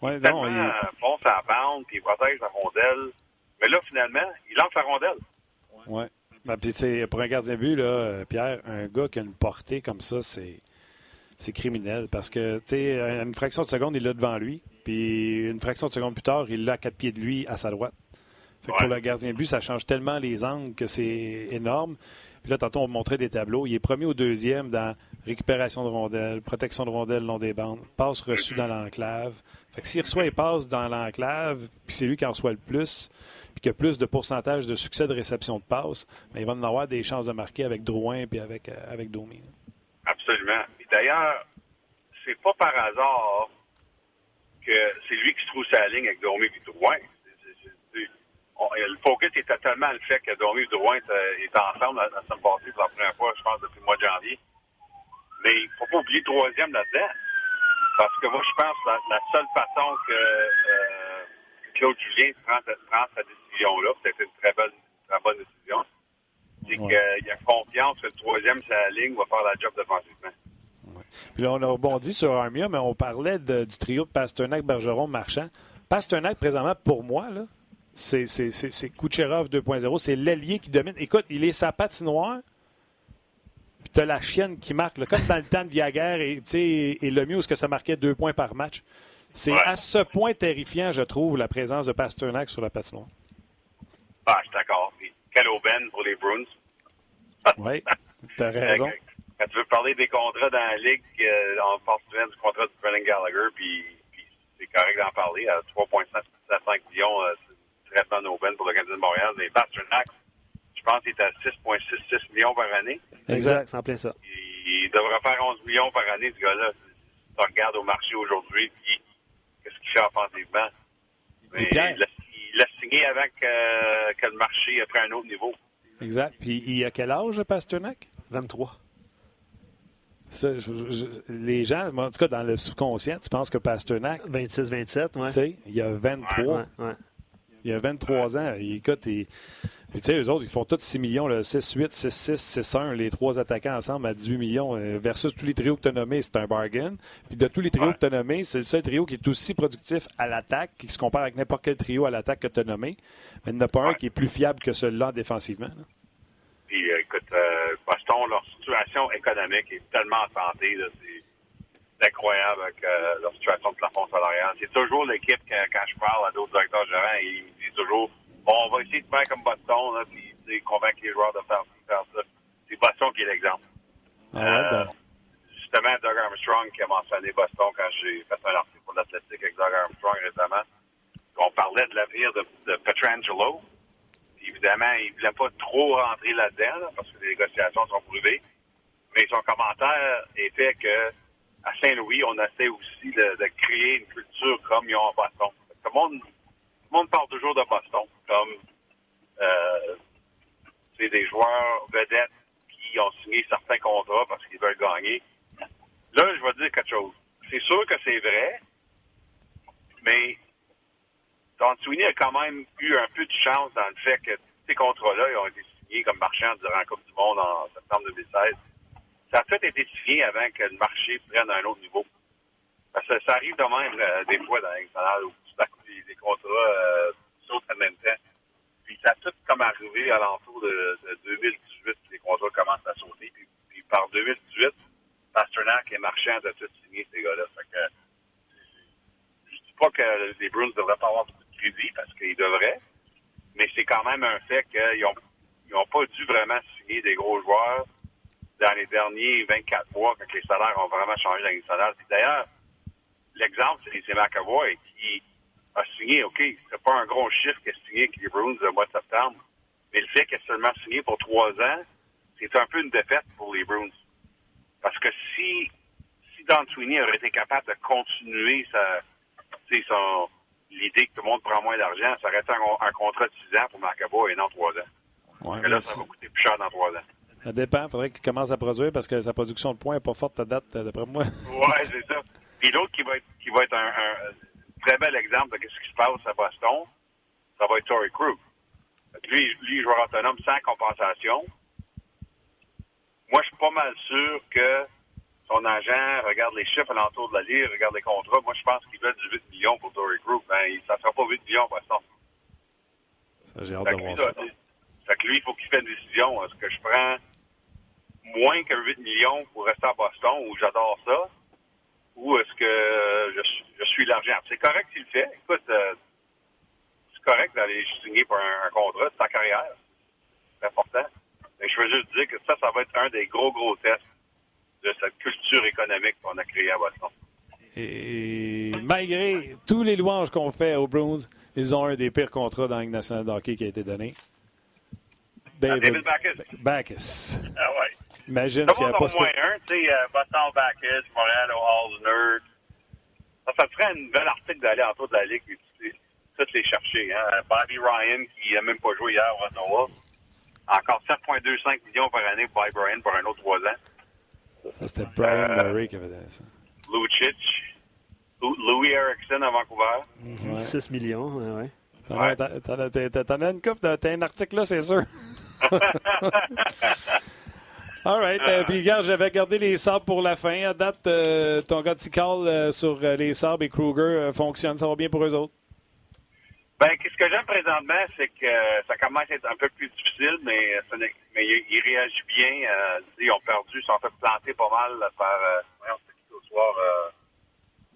Ouais, non, il euh, fonce à la bande, puis il protège la rondelle. Mais là, finalement, il lance la rondelle. Oui. Ben, pour un gardien de but, là, Pierre, un gars qui a une portée comme ça, c'est c'est criminel parce que, tu sais, une fraction de seconde, il l'a devant lui. Puis une fraction de seconde plus tard, il l'a à quatre pieds de lui, à sa droite. Pour le gardien de but, ça change tellement les angles que c'est énorme. Puis là, tantôt, on montrait des tableaux. Il est premier ou deuxième dans récupération de rondelles, protection de rondelles long des bandes, passe reçue dans l'enclave. Fait que s'il reçoit et passe dans l'enclave, puis c'est lui qui en reçoit le plus, puis qu'il a plus de pourcentage de succès de réception de passe, mais il va en avoir des chances de marquer avec Drouin puis avec, euh, avec Domi. Absolument. D'ailleurs, c'est pas par hasard que c'est lui qui se trouve sa ligne avec Domi et Drouin. Le focus était tellement le fait que Domi et Drouin étaient ensemble la, la semaine passée pour la première fois, je pense, depuis le mois de janvier. Mais il ne faut pas oublier le troisième là-dedans. Parce que moi, je pense que la, seule façon que euh, Claude Julien prend, prend sa décision-là, peut-être une très bonne, très bonne décision, c'est ouais. qu'il a confiance que le troisième, sa ligne, va faire la job défensivement. Puis là, on a rebondi sur Armia, mais on parlait de, du trio de Pasternak, Bergeron, Marchand. Pasternak, présentement, pour moi, là, c'est, Kucherov 2.0. C'est l'ailier qui domine. Écoute, il est sa patinoire. Puis t'as la chienne qui marque, là, comme dans le temps de Yaguerre et, et le mieux, où que ça marquait deux points par match. C'est ouais. à ce point terrifiant, je trouve, la présence de Pasternak sur la patinoire. Ah, je suis d'accord. Quelle aubaine pour les Bruins. oui, t'as raison. Quand tu veux parler des contrats dans la Ligue, euh, on parle souvent du contrat de Brennan Gallagher, puis, puis c'est correct d'en parler. À 3,5 millions, traitement d'aubaine pour le Canadien de Montréal. Mais Pasternak, je pense qu'il est à 6,66 millions par année. Exact, c'est en plein ça. Il, il devrait faire 11 millions par année, ce gars-là. Si tu regardes au marché aujourd'hui, puis qu'est-ce qu'il fait offensivement. Mais il, a, il a signé avec euh, que le marché pris un autre niveau. Exact. Puis il a quel âge, Pasternak? 23. Ça, je, je, les gens, en tout cas dans le subconscient, tu penses que Pasternak. 26-27, oui. Tu sais, il y a 23. Ouais, ouais. Il y a 23 ans. Il, écoute, il, puis, tu sais, eux autres, ils font tous 6 millions, 6-8, 6-6, 6-1, les trois attaquants ensemble à 18 millions, euh, versus tous les trios que tu as nommés, c'est un bargain. Puis de tous les trios ouais. que tu as nommés, c'est le seul trio qui est aussi productif à l'attaque, qui se compare avec n'importe quel trio à l'attaque que tu as nommé. Mais il n'y en a pas ouais. un qui est plus fiable que celui-là défensivement. Là. Puis, euh, écoute, euh, Boston, leur situation économique est tellement en santé, c'est incroyable avec euh, leur situation de plafond salarial. C'est toujours l'équipe, quand, quand, je parle à d'autres directeurs gérants, ils me disent toujours bon, on va essayer de faire comme Boston, là, puis convaincre les joueurs de faire, faire ça. C'est Boston qui est l'exemple. Ah ouais, ben. Justement, Doug Armstrong qui a mentionné Boston quand j'ai fait un article pour l'Athletic avec Doug Armstrong récemment. On parlait de l'avenir de, de Petrangelo. Évidemment, il ne voulait pas trop rentrer là-dedans là, parce que les négociations sont privées. Mais son commentaire était que à Saint-Louis, on essaie aussi de, créer une culture comme ils ont à Boston. Le monde, le monde parle toujours de Boston comme euh, c'est des joueurs vedettes qui ont signé certains contrats parce qu'ils veulent gagner. Là, je vais dire quelque chose. C'est sûr que c'est vrai, mais Don Sweeney a quand même eu un peu de chance dans le fait que ces contrats-là ils ont été signés comme marchands durant la Coupe du Monde en septembre 2016. Ça a peut-être été signé avant que le marché prenne un autre niveau. Parce que ça arrive de même euh, des fois dans l'international où tout à coup les, les contrats euh, sautent en même temps. Puis ça a tout comme arrivé à l'entour de, de 2018, les contrats commencent à sauter. Puis, par 2018, Pasternak et Marchand ont tout signé ces gars-là. Fait que je dis pas que les Bruins ne devraient pas avoir beaucoup de crédit parce qu'ils devraient, mais c'est quand même un fait qu'ils n'ont pas dû vraiment signer des gros joueurs dans les derniers 24 mois quand les salaires ont vraiment changé dans les salaires. D'ailleurs, l'exemple, c'est McAvoy qui a signé, OK, c'est pas un gros chiffre qu'il a signé avec les Bruins le mois de septembre, mais le fait qu'il a seulement signé pour trois ans, c'est un peu une défaite pour les Bruins. Parce que si, si Don Sweeney aurait été capable de continuer sa, son, l'idée que tout le monde prend moins d'argent, ça aurait été un, un contrat de six ans pour McAvoy et non trois ans. Ouais, là, ça va coûter plus cher dans trois ans. Ça dépend. Il faudrait qu'il commence à produire parce que sa production de points n'est pas forte à date, d'après moi. Oui, c'est ça. Puis l'autre qui va être, qui va être un, un très bel exemple de ce qui se passe à Boston, ça va être Tory Crew. Lui, lui, joueur autonome sans compensation. Moi, je suis pas mal sûr que son agent regarde les chiffres alentour de la ligue, regarde les contrats. Moi, je pense qu'il veut du 8 millions pour Tory Crew. Ben, ça sera pas 8 millions, Boston. Ça, j'ai hâte de voir ça. Fait que lui, il faut qu'il fasse une décision. Est-ce que je prends moins que 8 millions pour rester à Boston, où j'adore ça, ou est-ce que je, je suis l'argent? C'est correct s'il le fait. Écoute, euh, c'est correct d'aller signer pour un, un contrat de sa carrière. C'est important. Mais je veux juste dire que ça, ça va être un des gros, gros tests de cette culture économique qu'on a créée à Boston. Et malgré tous les louanges qu'on fait aux Bruins, ils ont un des pires contrats dans la Ligue nationale de hockey qui a été donné. David, David Backus. Backus. Ah ouais. Imagine s'il n'y a pas au moins un, tu sais, euh, Boston Backus, Montréal Halsner. Ça, ça ferait une belle article d'aller autour de la Ligue et tu sais, toutes les chercher. Hein. Bobby Ryan, qui n'a même pas joué hier à Ottawa. Encore 7,25 millions par année pour Bobby Ryan pour un autre 3 ans. Ça, c'était Brian Euh, Murray qui avait donné ça. Lucic. Lou- Louis Erickson à Vancouver. 6 millions, ouais, ouais. T'en t'en as- une coupe, t'as un article là, c'est sûr. All right. euh, puis, regarde, j'avais gardé les sabres pour la fin. À date, euh, ton gars Tical euh, sur euh, les sabres et Kruger fonctionne. Ça va bien pour eux autres? Ben, ce que j'aime présentement, c'est que ça commence à être un peu plus difficile, mais, ce mais il, réagit bien. Ils ont perdu, ils sont fait planter pas mal par. Euh, au soir?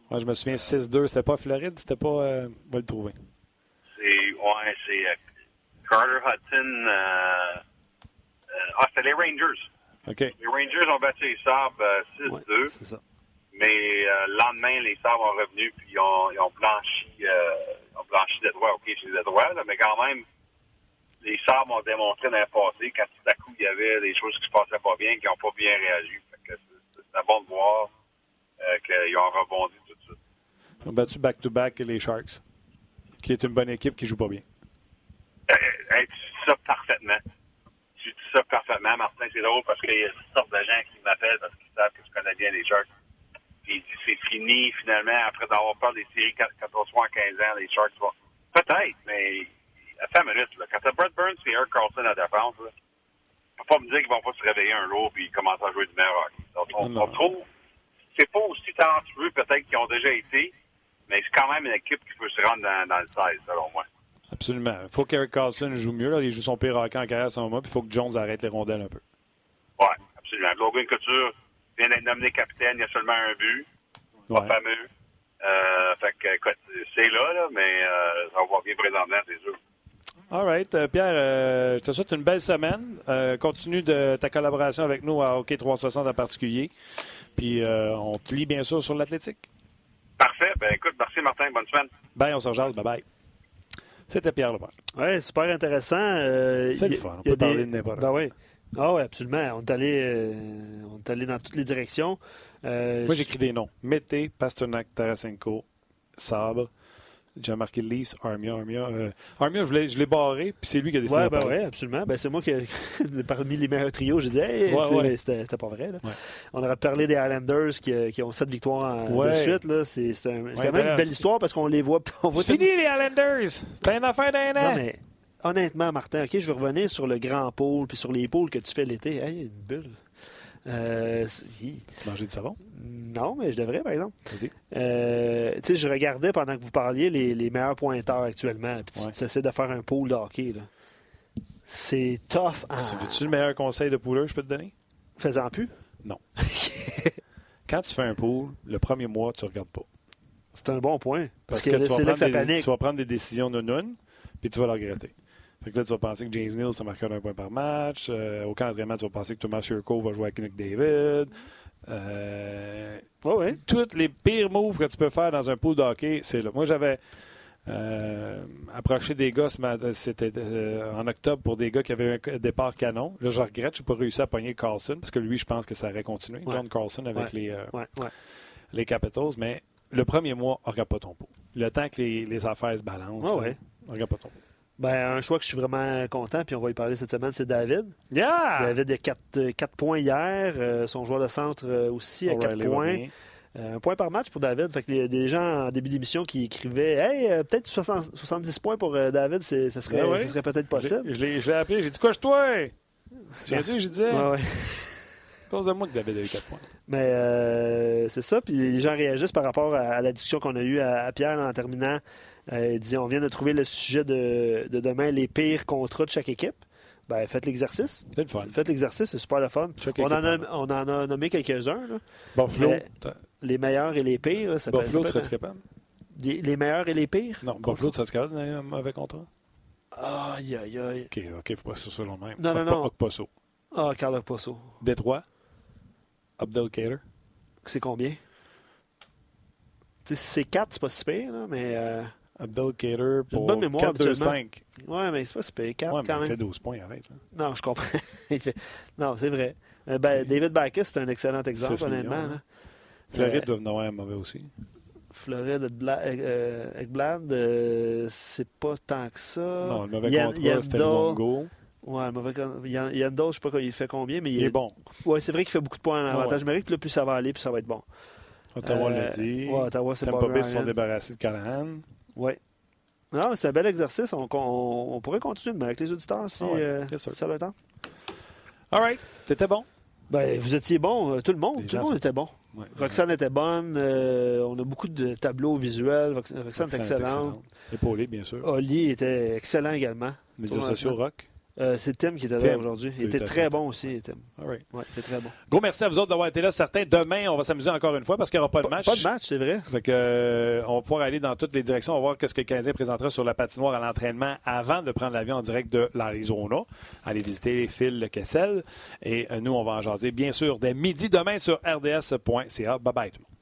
Moi, je me souviens 6-2. C'était pas Floride, c'était pas. on va le trouver. c'est ouais, c'est Carter Hudson. Ah, c'était les Rangers. Les Rangers ont battu les Sabres euh, 6-2, Ouais, c'est ça. mais euh, le lendemain, les Sabres ont revenu puis ils ont, ils ont blanchi, euh, ils ont blanchi Détroit. OK, c'est Détroit, là, mais quand même, les Sabres ont démontré dans le passé quand tout à coup il y avait des choses qui se passaient pas bien, qui n'ont pas bien réagi. C'est- bon de voir euh, qu'ils ont rebondi tout de suite. Ils ont battu back-to-back les Sharks, qui est une bonne équipe qui joue pas bien. Euh, ça parfaitement. Ça parfaitement, Martin. C'est drôle parce qu'il y a toutes sortes de gens qui m'appellent parce qu'ils savent que je connais bien les Sharks. Puis ils disent c'est fini finalement après d'avoir perdu des séries 14 fois en 15 ans, les Sharks vont. Peut-être, mais attends une minute. Là. Quand t'as Brett Burns et Eric Carlson à défense, là, faut pas me dire qu'ils vont pas se réveiller un jour puis commencer à jouer du meilleur hockey. Donc, on, Non. on trouve c'est pas aussi talentueux peut-être qu'ils ont déjà été, mais c'est quand même une équipe qui peut se rendre dans, dans le 16, selon moi. Absolument. Il faut qu'Eric Carlson joue mieux. Là. Il joue son pire hockey en carrière ce moment. Puis il faut que Jones arrête les rondelles un peu. Oui, absolument. Logan Couture vient d'être nommé capitaine, il y a seulement un but, pas Ouais. fameux. Euh, fait que, c'est là, là, mais euh, ça va bien présentement, c'est sûr. All right. Euh, Pierre, euh, je te souhaite une belle semaine. Euh, continue de ta collaboration avec nous à Hockey 360 en particulier. Puis euh, on te lit bien sûr sur l'athlétique. Parfait. Ben écoute, merci Martin, bonne semaine. Bye, on se rejase. Bye bye. C'était Pierre Lepage. Ouais, super intéressant. Euh, C'est le fun, on peut parler de n'importe Ben oui. Ah oui, absolument. On est allé, euh, on est allé dans toutes les directions. Euh, Moi, j'écris des noms. Mété, Pasternak, Tarasenko, Sabre. J'ai marqué Leafs, Armia, Armia. Euh, Armia, je l'ai, je l'ai barré, puis c'est lui qui a décidé Oui, de ben ouais, absolument. Ben, c'est moi qui, parmi les meilleurs trios, j'ai dit, hey, Ouais, tu sais, ouais. mais c'était, c'était pas vrai. là. On aurait parlé des Islanders qui, euh, qui ont sept victoires en- Ouais. de suite. Là. C'est, c'est un- quand même une belle histoire parce qu'on les voit. On voit C'est fini, les Islanders! C'est une affaire d'un Non, an! mais honnêtement, Martin, OK, je vais revenir sur le grand pôle puis sur les pôles que tu fais l'été. Hey, une bulle. Euh. Tu manges du savon? non, mais je devrais, par exemple. Vas-y. Euh, tu sais, je regardais pendant que vous parliez les, les meilleurs pointeurs actuellement. Puis tu, Ouais. tu essaies de faire un pôle de hockey. là. C'est tough en Veux-tu le meilleur conseil de pouleur que je peux te donner? faisant plus. Quand tu fais un pool, le premier mois, tu ne regardes pas. C'est un bon point. Parce Parce, que, que, tu, vas c'est là que ça prendre des, panique. tu vas prendre des décisions none, puis tu vas le regretter. Fait que là, tu vas penser que James Neal marqué un point par match. Euh, au camp d'entraînement, tu vas penser que Thomas Shurko va jouer avec Nick David. Euh, Ouais, ouais. tous les pires moves que tu peux faire dans un pool de hockey, c'est là. Moi, j'avais euh, approché des gars, ce matin- c'était euh, en octobre, pour des gars qui avaient un départ canon. Là, je regrette, je n'ai pas réussi à pogner Carlson, parce que lui, je pense que ça aurait continué. Ouais. John Carlson avec Ouais. les, euh, Ouais, les Capitals, mais le premier mois, regarde pas ton pot. Le temps que les, les affaires se balancent, ouais. regarde pas ton pot. Ben, un choix que je suis vraiment content, puis on va y parler cette semaine, c'est David. Yeah! David a 4, points hier. euh, son joueur de centre euh, aussi a 4 O'Reilly va points. bien. Euh, un point par match pour David. Fait que les- des gens en début d'émission qui écrivaient Hey, euh, peut-être 60 70 points pour euh, David, ça serait, Ben ouais. ça serait peut-être possible. Je l'ai je l'ai appelé, j'ai dit Couche-toi! Tu sais, je disais, Ouais, à cause de moi que David a eu 4 points. Mais euh, c'est ça. Puis les gens réagissent par rapport à, à la discussion qu'on a eue à, à Pierre en terminant. Euh, il dit on vient de trouver le sujet de, de demain, les pires contrats de chaque équipe. Ben, faites l'exercice. C'est le fun. Faites l'exercice, c'est super le fun. On en, a, on en a nommé quelques-uns. Buffalo, t'as- Les meilleurs et les pires. ça Buffalo, tu serais être- capable? les, les meilleurs et les pires? Non, Buffalo, tu serais capable d'un un mauvais contrat? Aïe, aïe, aïe. Ok, ok, faut pas ça selon le même. Non, non, non. pas Okposo. Ah, Carlo Posso. Détroit, Abdel Kader. C'est combien? Tu sais, c'est 4, c'est pas si pire, là, mais. euh, Abdel Kader pour bonne mémoire, 4-2-5. Ouais, mais c'est pas si pire. 4 Ouais, mais quand il même. fait 12 points, arrête. Non, je comprends. Il fait- Non, c'est vrai. Euh, ben, David Backus, c'est un excellent exemple, 6 honnêtement. millions, hein. Floride Euh, doit avoir un mauvais aussi. Floride, Ekbla- euh, Ekblad, euh, c'est pas tant que ça. Non, le mauvais Yann- contrat, c'était le. Ouais, le mauvais Yann Yandel, je sais pas quoi il fait combien, mais Il est bon. Ouais, c'est vrai qu'il fait beaucoup de points en avantage ouais. numérique. Là, plus ça va aller, plus ça va être bon. Ottawa Euh, l'a dit. Ouais, Ottawa, c'est Tampa Bobby Bay se sont débarrassés de Callahan. Ouais. Non, c'est un bel exercice. On, on- on pourrait continuer demain avec les auditeurs si, Ah ouais, euh, si ça a le temps. All right. C'était bon? Ben, vous étiez bon, euh, tout le monde. Les tout le monde sont- était bon. Ouais. Roxane était bonne. euh, on a beaucoup de tableaux visuels. Rox- Roxane, Roxane est excellente. excellente. Épaulé, bien sûr. Oli était excellent également. Médias sociaux, rock? Euh, c'est Tim qui était là aujourd'hui. Il était très bon aussi, Tim. All right. Ouais, il était très bon. Gros merci à vous autres d'avoir été là. Certains, demain, on va s'amuser encore une fois parce qu'il n'y aura pas de match. pas de match, c'est vrai. Fait que, euh, on va pouvoir aller dans toutes les directions. On va voir ce que le Canadien présentera sur la patinoire à l'entraînement avant de prendre l'avion en direct de l'Arizona. Aller visiter Phil Le Kessel. Et euh, nous, on va en jaser, bien sûr, dès midi demain sur rds.ca. Bye bye tout le monde.